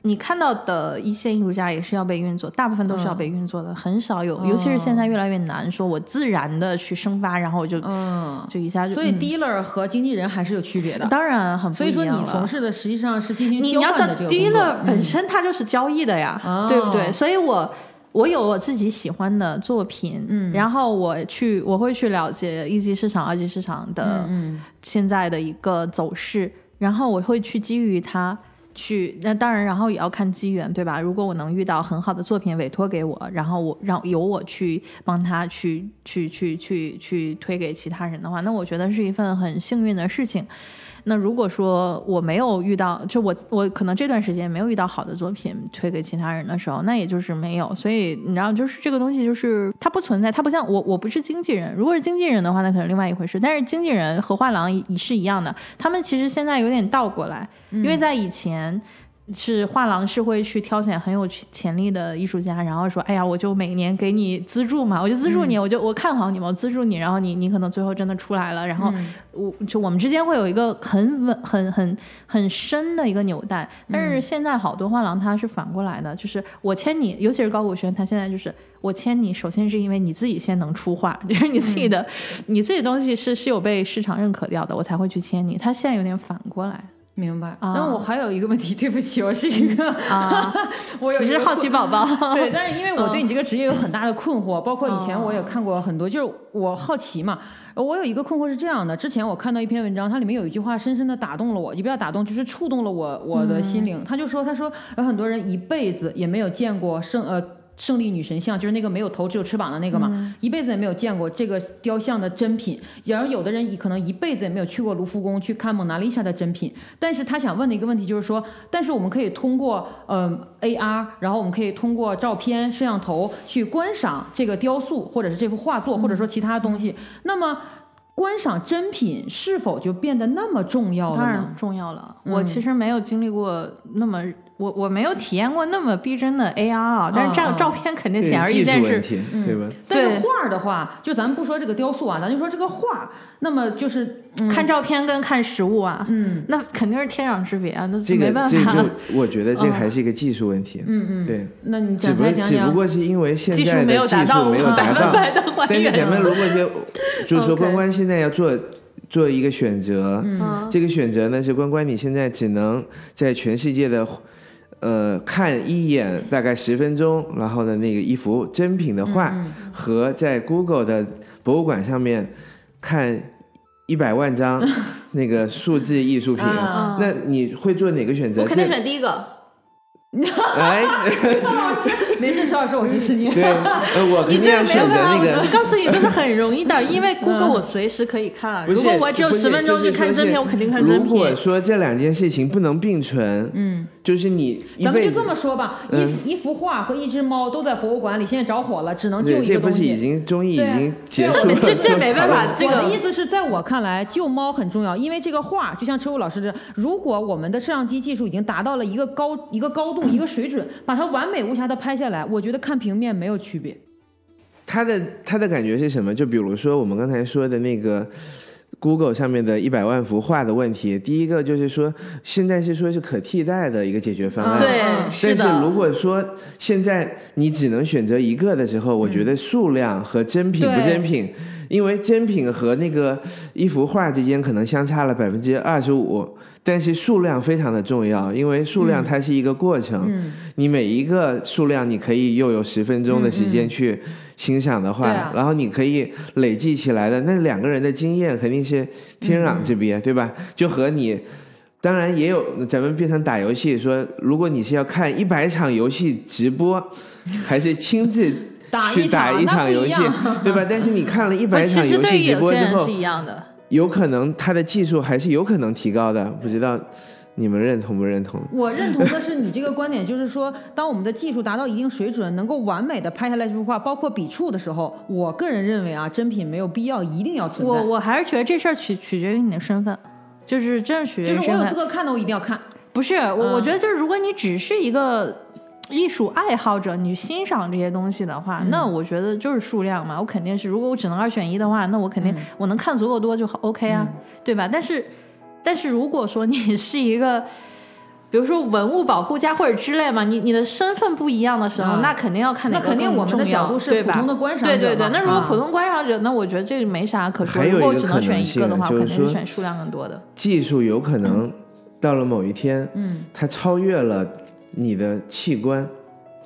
你看到的一线艺术家也是要被运作，大部分都是要被运作的，很少有，哦尤其是现在越来越难，说我自然的去生发，然后我就、嗯，就一下就。所以嗯 dealer 和经纪人还是有区别的。当然很不所以说你从事的实际上是进行交你你要找 dealer 本嗯身它就是交易的呀，哦对不对？所以我我有我自己喜欢的作品，嗯然后我去我会去了解一级市场、二级市场的嗯现在的一个走势，然后我会去基于它。去，那当然，然后也要看机缘，对吧？如果我能遇到很好的作品委托给我，然后我让由我去帮他去去去去去推给其他人的话，那我觉得是一份很幸运的事情。那如果说我没有遇到，就我我可能这段时间没有遇到好的作品推给其他人的时候，那也就是没有。所以你知道，就是这个东西，就是它不存在，它不像我，我不是经纪人。如果是经纪人的话，那可能另外一回事。但是经纪人和画廊也是一样的，他们其实现在有点倒过来，因为在以前。是画廊是会去挑选很有潜力的艺术家，然后说，哎呀，我就每年给你资助嘛，我就资助你，我就我看好你嘛，我资助你，然后你你可能最后真的出来了，然后我就我们之间会有一个很稳、很很很深的一个纽带。但是现在好多画廊它是反过来的，就是我签你，尤其是高古轩，他现在就是我签你，首先是因为你自己先能出画，就是你自己的、你自己的东西是是有被市场认可掉的，我才会去签你。他现在有点反过来明白。啊但我还有一个问题，对不起，我是一个，啊，我有一个你是好奇宝宝，对，但是因为我对嗯你这个职业有很大的困惑，包括以前我也看过很多，就是我好奇嘛。我有一个困惑是这样的，之前我看到一篇文章，它里面有一句话深深的打动了我，也不要打动，就是触动了我我的心灵。他就说，他说有很多人一辈子也没有见过生呃。胜利女神像就是那个没有头只有翅膀的那个嘛，一辈子也没有见过这个雕像的真品。然而有的人可能一辈子也没有去过卢浮宫去看蒙娜丽莎的真品。但是他想问的一个问题就是说，但是我们可以通过呃 AR，然后我们可以通过照片、摄像头去观赏这个雕塑，或者是这幅画作，或者说其他东西。那么观赏真品是否就变得那么重要了当然呢？重要了。我其实没有经历过那么，我我没有体验过那么逼真的 AR 啊，但是照照片肯定显而易见是。对吧？但是画儿的话，就咱们不说这个雕塑啊，咱就说这个画儿，那么就是看照片跟看实物啊，嗯，那肯定是天壤之别啊，那这个没办法。这就我觉得这还是一个技术问题，嗯嗯，对，那你只展不只不开讲讲。过是因为现技术在没有达到的技术没有达到，百分百的还原。但是咱们如果就就是说关关现在要做做一个选择，嗯这个选择呢是关关你现在只能在全世界的。呃，看一眼大概十分钟，然后呢，那个一幅真品的画，嗯和在 Google 的博物馆上面看一百万张 那个数字艺术品，啊那你会做哪个选择？我肯定选第一个。哎，没事，邵老师，我支持你。对，呃，我你这样没有肯定要选择，那个我就告诉你，这是很容易的，因为 Google 我随时可以看。如果我只有十分钟去看真片，我肯定看真如果。说这两件事情不能并存，嗯，就是你咱们就这么说吧，嗯一一幅画和一只猫都在博物馆里，现在着火了，只能救，一个东这不是已。经综艺已经结束了？这这 没办法我的意思是在我看来，救猫很重要，因为这个画就像车务老师这，如果我们的摄像机技术已经达到了一个高一个高度、一个水准，把它完美无瑕的拍下来，我觉得看平面没有区别。他的他的感觉是什么？就比如说我们刚才说的那个 Google 上面的一百万幅画的问题，第一个就是说，现在是说是可替代的一个解决方案。对嗯，是的。但是如果说现在你只能选择一个的时候，我觉得数量和真品不真品，因为真品和那个一幅画之间可能相差了百分之二十五，但是数量非常的重要，因为数量它是一个过程，嗯，你每一个数量你可以又有十分钟的时间去欣赏的话，啊然后你可以累计起来的那两个人的经验肯定是天壤之别，对吧？就和你。当然也有，咱们变成打游戏，说如果你是要看一百场游戏直播，还是亲自去打一场游戏，对吧？但是你看了一百 场游戏直播之后，是一样的，有可能他的技术还是有可能提高的，不知道。你们认同不认同？我认同的是你这个观点，就是说，当我们的技术达到一定水准，能够完美的拍下来这幅画，包括笔触的时候，我个人认为啊，真品没有必要一定要存在。我我还是觉得这事儿取取决于你的身份，就是真是取决于就是我有资格看的，我一定要看。不是我，我觉得就是如果你只是一个艺术爱好者，你欣赏这些东西的话，那我觉得就是数量嘛。我肯定是，如果我只能二选一的话，那我肯定我能看足够多就 OK 啊，对吧？但是。但是如果说你是一个，比如说文物保护家或者之类嘛，你你的身份不一样的时候，那肯定要看哪个更重要，对吧？的角度是普通的观赏者。对对对，那如果普通观赏者，那我觉得这个没啥可说。如果只能选一个的话，肯定是选数量更多的。技术有可能到了某一天，嗯，它超越了你的器官，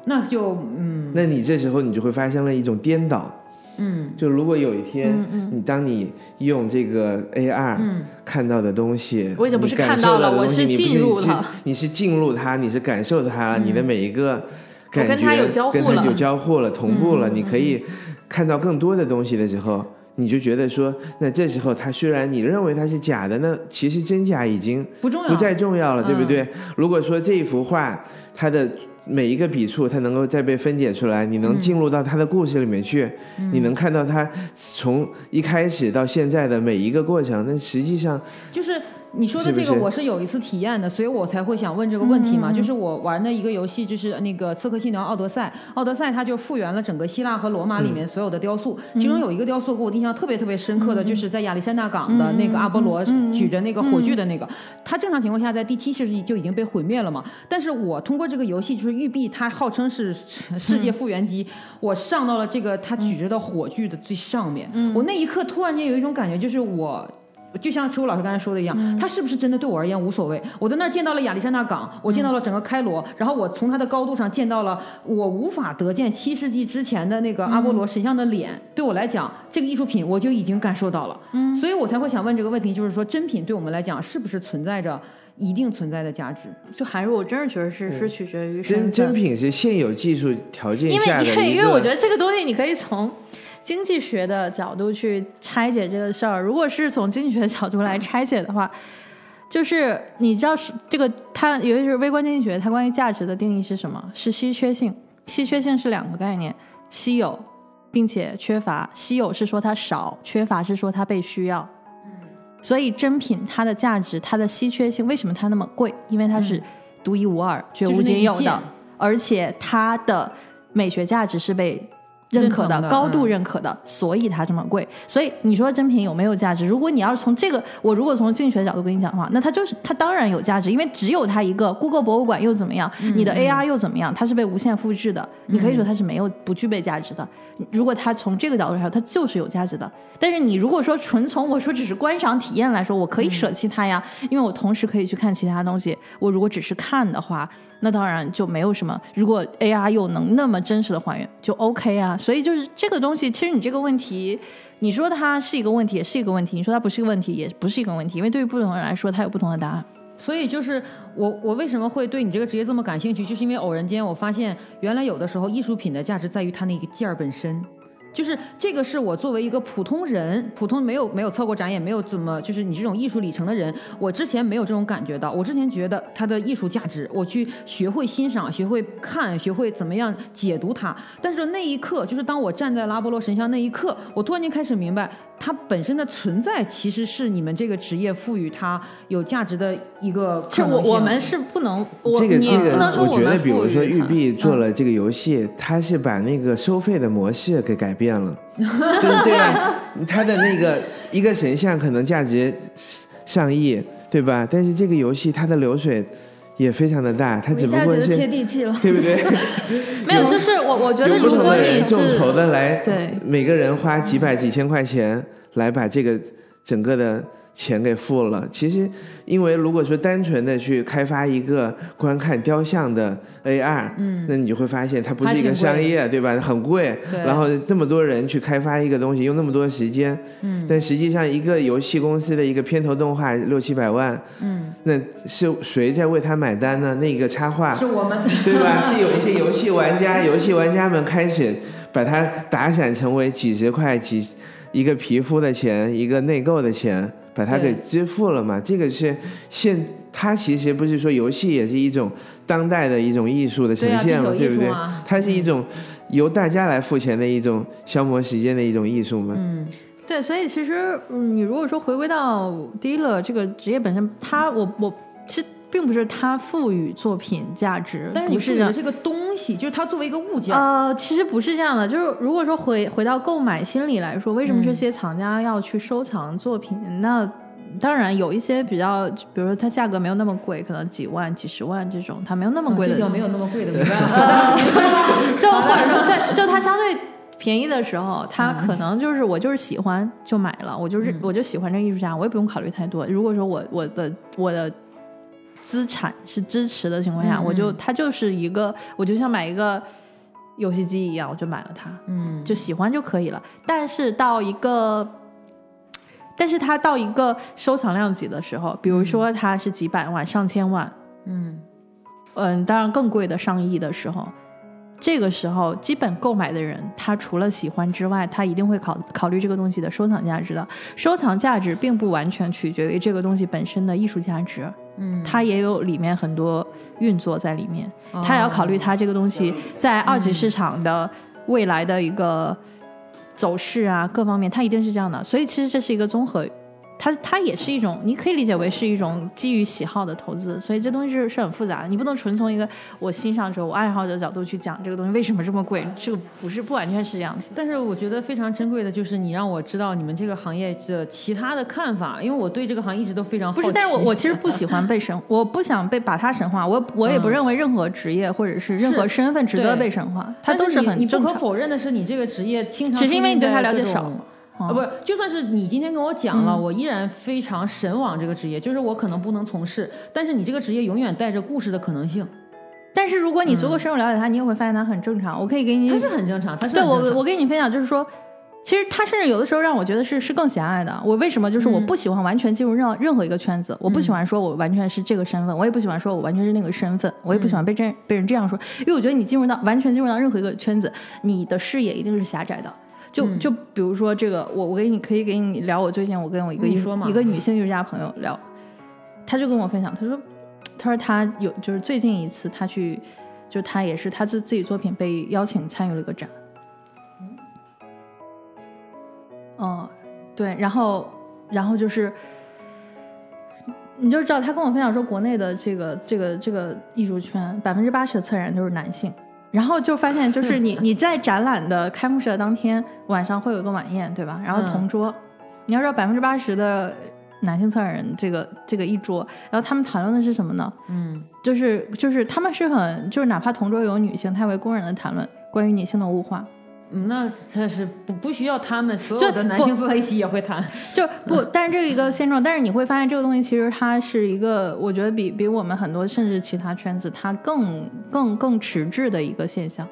那就嗯，那你这时候你就会发生了一种颠倒。嗯，就如果有一天，你当你用这个 AR 看到的东西，我已经不是看到了，我是进入了，你是进入它，你是感受它，你的每一个感觉跟它有交互了，有交互了，同步了，你可以看到更多的东西的时候，你就觉得说，那这时候它虽然你认为它是假的，那其实真假已经不重要，不再重要了，对不对？如果说这一幅画它的。每一个笔触，它能够再被分解出来，你能进入到他的故事里面去，你能看到他从一开始到现在的每一个过程。那实际上就是。你说的这个我是有一次体验的，所以我才会想问这个问题嘛。就是我玩的一个游戏，就是那个《刺客信条：奥德赛》。奥德赛它就复原了整个希腊和罗马里面所有的雕塑，其中有一个雕塑给我印象特别特别深刻的，就是在亚历山大港的那个阿波罗举着那个火炬的那个。它正常情况下在第七世纪就已经被毁灭了嘛。但是我通过这个游戏，就是育碧，它号称是世界复原机，我上到了这个它举着的火炬的最上面。我那一刻突然间有一种感觉，就是我。就像车武老师刚才说的一样，他是不是真的对我而言无所谓？我在那儿见到了亚历山大港，我见到了整个开罗，然后我从他的高度上见到了我无法得见七世纪之前的那个阿波罗神像的脸。对我来讲，这个艺术品我就已经感受到了，嗯，所以我才会想问这个问题，就是说真品对我们来讲是不是存在着一定存在的价值？就还是我真是觉得是是取决于真真品是现有技术条件下的因为因为我觉得这个东西你可以从。经济学的角度去拆解这个事儿，如果是从经济学角度来拆解的话，就是你知道是这个，它尤其是微观经济学，它关于价值的定义是什么？是稀缺性。稀缺性是两个概念，稀有并且缺乏。稀有是说它少，缺乏是说它被需要。所以珍品它的价值，它的稀缺性，为什么它那么贵？因为它是独一无二、绝无仅有的，而且它的美学价值是被。认可的高度认可的，所以它这么贵。所以你说真品有没有价值？如果你要是从这个，我如果从经济学角度跟你讲的话，那它就是它当然有价值，因为只有它一个。谷歌博物馆又怎么样？你的 AR 又怎么样？它是被无限复制的，你可以说它是没有不具备价值的。如果它从这个角度上，它就是有价值的。但是你如果说纯从我说只是观赏体验来说，我可以舍弃它呀，因为我同时可以去看其他东西。我如果只是看的话。那当然就没有什么。如果 AR 又能那么真实的还原，就 OK 啊。所以就是这个东西，其实你这个问题，你说它是一个问题，也是一个问题；你说它不是一个问题，也不是一个问题。因为对于不同人来说，它有不同的答案。所以就是我，我为什么会对你这个职业这么感兴趣，就是因为偶然间我发现，原来有的时候艺术品的价值在于它那个件儿本身。就是这个是我作为一个普通人，普通没有没有测过展，也没有怎么就是你这种艺术里程的人，我之前没有这种感觉到。我之前觉得它的艺术价值，我去学会欣赏，学会看，学会怎么样解读它。但是那一刻，就是当我站在拉波罗神像那一刻，我突然间开始明白，它本身的存在其实是你们这个职业赋予它有价值的一个。其实我我们是不能，我这个这个，我觉得比如说玉碧做了这个游戏，它是把那个收费的模式给改变。了，就是对吧？他的那个一个神像可能价值上亿，对吧？但是这个游戏它的流水也非常的大，它只不过是贴地气了，对不对？没有，就是我我觉得如果你是众筹的来，对每个人花几百几千块钱来把这个整个的钱给付了。其实，因为如果说单纯的去开发一个观看雕像的 AR，嗯，那你就会发现它不是一个商业，对吧？很贵，然后这么多人去开发一个东西，用那么多时间，嗯，但实际上一个游戏公司的一个片头动画六七百万，嗯，那是谁在为他买单呢？那个插画是我们，对吧？是有一些游戏玩家，游戏玩家们开始把它打散成为几十块几一个皮肤的钱，一个内购的钱。把它给支付了嘛？这个是现，它其实不是说游戏也是一种当代的一种艺术的呈现嘛，对不对？它是一种由大家来付钱的一种消磨时间的一种艺术嘛。嗯，对，所以其实，嗯，你如果说回归到 dealer 这个职业本身，他我我其实。并不是它赋予作品价值，但是你赋予的这个东西，就是它作为一个物件。呃，其实不是这样的，就是如果说回回到购买心理来说，为什么这些藏家要去收藏作品？那当然有一些比较，比如说它价格没有那么贵，可能几万、几十万这种，它没有那么贵的，就没有那么贵的，没办法？就或者说，对，就它相对便宜的时候，它可能就是我就是喜欢就买了，我就是我就喜欢这个艺术家，我也不用考虑太多。如果说我我的我的。资产是支持的情况下，我就它就是一个，我就像买一个游戏机一样，我就买了它，嗯，就喜欢就可以了。但是到一个，但是它到一个收藏量级的时候，比如说它是几百万、上千万，嗯嗯，当然更贵的上亿的时候。这个时候，基本购买的人，他除了喜欢之外，他一定会考考虑这个东西的收藏价值的。收藏价值并不完全取决于这个东西本身的艺术价值，嗯，它也有里面很多运作在里面，他也要考虑它这个东西在二级市场的未来的一个走势啊，各方面，它一定是这样的。所以其实这是一个综合。它它也是一种，你可以理解为是一种基于喜好的投资，所以这东西是是很复杂的，你不能纯从一个我欣赏者、我爱好者角度去讲这个东西为什么这么贵，这个不是不完全是这样子。但是我觉得非常珍贵的就是你让我知道你们这个行业的其他的看法，因为我对这个行业一直都非常好奇。不是，但是我我其实不喜欢被神，我不想被把它神化，我我也不认为任何职业或者是任何身份值得被神化，它都是很你不可否认的是，你这个职业经常只是因为你对他了解少。啊，不是，就算是你今天跟我讲了，我依然非常神往这个职业，就是我可能不能从事，但是你这个职业永远带着故事的可能性。但是如果你足够深入了解他，你也会发现他很正常。我可以给你，他是很正常，他是对我我跟你分享，就是说，其实他甚至有的时候让我觉得是是更狭隘的。我为什么就是我不喜欢完全进入任任何一个圈子，我不喜欢说我完全是这个身份，我也不喜欢说我完全是那个身份，我也不喜欢被这被人这样说，因为我觉得你进入到完全进入到任何一个圈子，你的视野一定是狭窄的。就就比如说这个，我我给你可以给你聊我最近我跟我一个一个女性艺术家朋友聊，他就跟我分享，他说他说他有就是最近一次他去，就他也是他自自己作品被邀请参与了一个展，嗯，对，然后然后就是你就知道他跟我分享说，国内的这个这个这个艺术圈百分之八十的策展人都是男性。然后就发现，就是你 你在展览的开幕式的当天晚上会有一个晚宴，对吧？然后同桌，你要知道百分之八十的男性策展人这个这个一桌，然后他们谈论的是什么呢？嗯，就是就是他们是很就是哪怕同桌有女性，他会公然的谈论关于女性的物化。嗯，那这是不不需要他们所有的男性坐在一起也会谈，就不，但是这是一个现状。但是你会发现这个东西其实它是一个，我觉得比比我们很多甚至其他圈子它更更更迟滞的一个现象。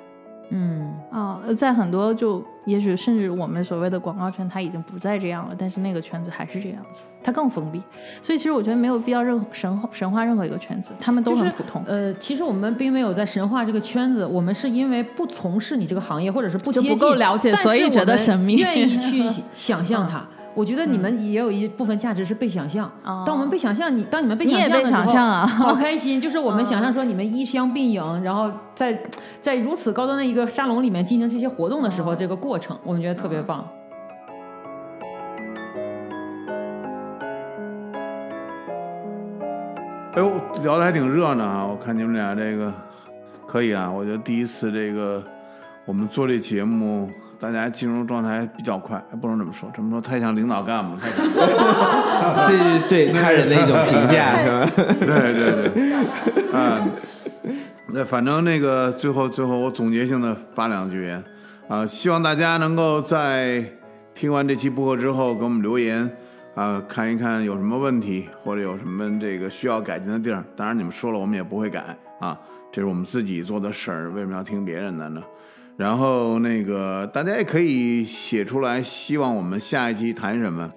嗯啊，在很多就也许甚至我们所谓的广告圈，它已经不再这样了，但是那个圈子还是这样子，它更封闭。所以其实我觉得没有必要任何神神话任何一个圈子，他们都很普通。呃，其实我们并没有在神话这个圈子，我们是因为不从事你这个行业，或者是不不够了解，所以觉得神秘，愿意去 想象它。我觉得你们也有一部分价值是被想象。当我们被想象，你当你们被想象的时候，好开心。就是我们想象说你们衣香鬓影，然后在在如此高端的一个沙龙里面进行这些活动的时候，这个过程我们觉得特别棒。哎呦，聊的还挺热闹啊！我看你们俩这个可以啊，我觉得第一次这个我们做这节目。大家进入状态比较快，不能这么说，这么说太像领导干部，这是 对他人的一种评价，是吧？对对对，嗯，那反正那个最后最后我总结性的发两句言，啊，希望大家能够在听完这期播客之后给我们留言，啊，看一看有什么问题或者有什么这个需要改进的地儿。当然你们说了，我们也不会改啊，这是我们自己做的事儿，为什么要听别人的呢？然后那个大家也可以写出来，希望我们下一期谈什么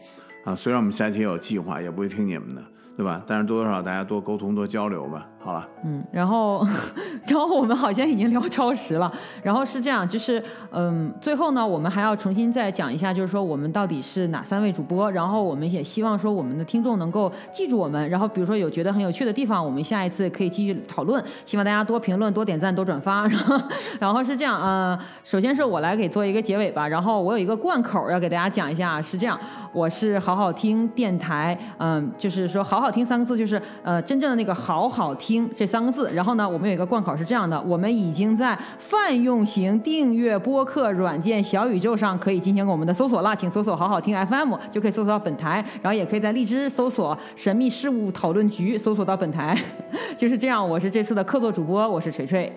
啊？虽然我们下一期有计划，也不会听你们的，对吧？但是多多少少大家多沟通多交流吧。好了，嗯，然后，然后我们好像已经聊超时了。然后是这样，就是，嗯，最后呢，我们还要重新再讲一下，就是说我们到底是哪三位主播。然后我们也希望说我们的听众能够记住我们。然后比如说有觉得很有趣的地方，我们下一次可以继续讨论。希望大家多评论、多点赞、多转发。然后，然后是这样，呃，首先是我来给做一个结尾吧。然后我有一个贯口要给大家讲一下，是这样，我是好好听电台，嗯，就是说好好听三个字，就是呃真正的那个好好听。听这三个字，然后呢，我们有一个贯口是这样的：我们已经在泛用型订阅播客软件小宇宙上可以进行我们的搜索啦，请搜索“好好听 FM” 就可以搜索到本台，然后也可以在荔枝搜索“神秘事务讨论局”搜索到本台，就是这样。我是这次的客座主播，我是锤锤。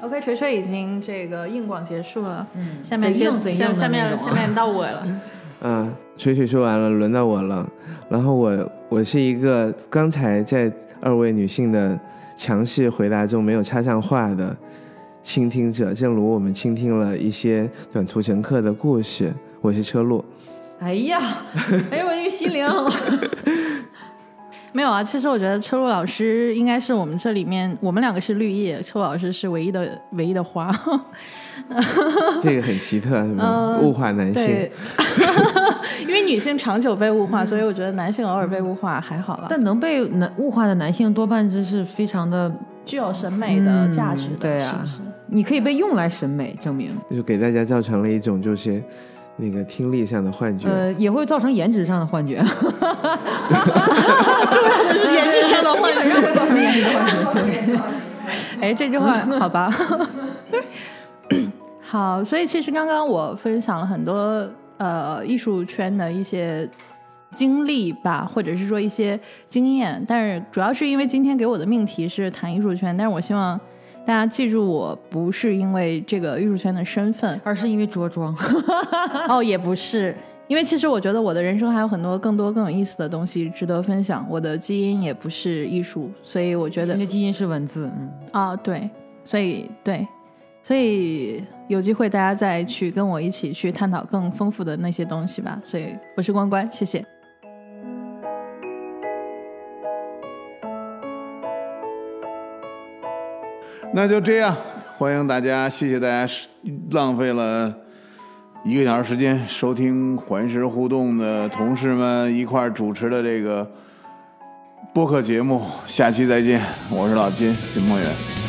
OK，锤锤已经这个硬广结束了，嗯，下面就下下面下面到我了。嗯，水水说完了，轮到我了。然后我我是一个刚才在。二位女性的强势回答中没有插上话的倾听者，正如我们倾听了一些短途乘客的故事。我是车路。哎呀，哎呦，我这个心灵。没有啊，其实我觉得车路老师应该是我们这里面，我们两个是绿叶，车路老师是唯一的唯一的花。这个很奇特，物化男性。因为女性长久被物化，所以我觉得男性偶尔被物化还好了。但能被男物化的男性多半就是非常的具有审美的价值的，对啊，你可以被用来审美，证明。就给大家造成了一种就是那个听力上的幻觉，呃，也会造成颜值上的幻觉。重要的是颜值上的幻觉，会造成颜值幻觉。哎，这句话 好吧？好，所以其实刚刚我分享了很多呃艺术圈的一些经历吧，或者是说一些经验，但是主要是因为今天给我的命题是谈艺术圈，但是我希望大家记住，我不是因为这个艺术圈的身份，而是因为着装。哦，也不是，因为其实我觉得我的人生还有很多更多更有意思的东西值得分享。我的基因也不是艺术，所以我觉得你的基因是文字。嗯，啊，对，所以对。所以有机会大家再去跟我一起去探讨更丰富的那些东西吧。所以我是关关，谢谢。那就这样，欢迎大家，谢谢大家浪费了一个小时时间收听环视互动的同事们一块主持的这个播客节目。下期再见，我是老金金梦远。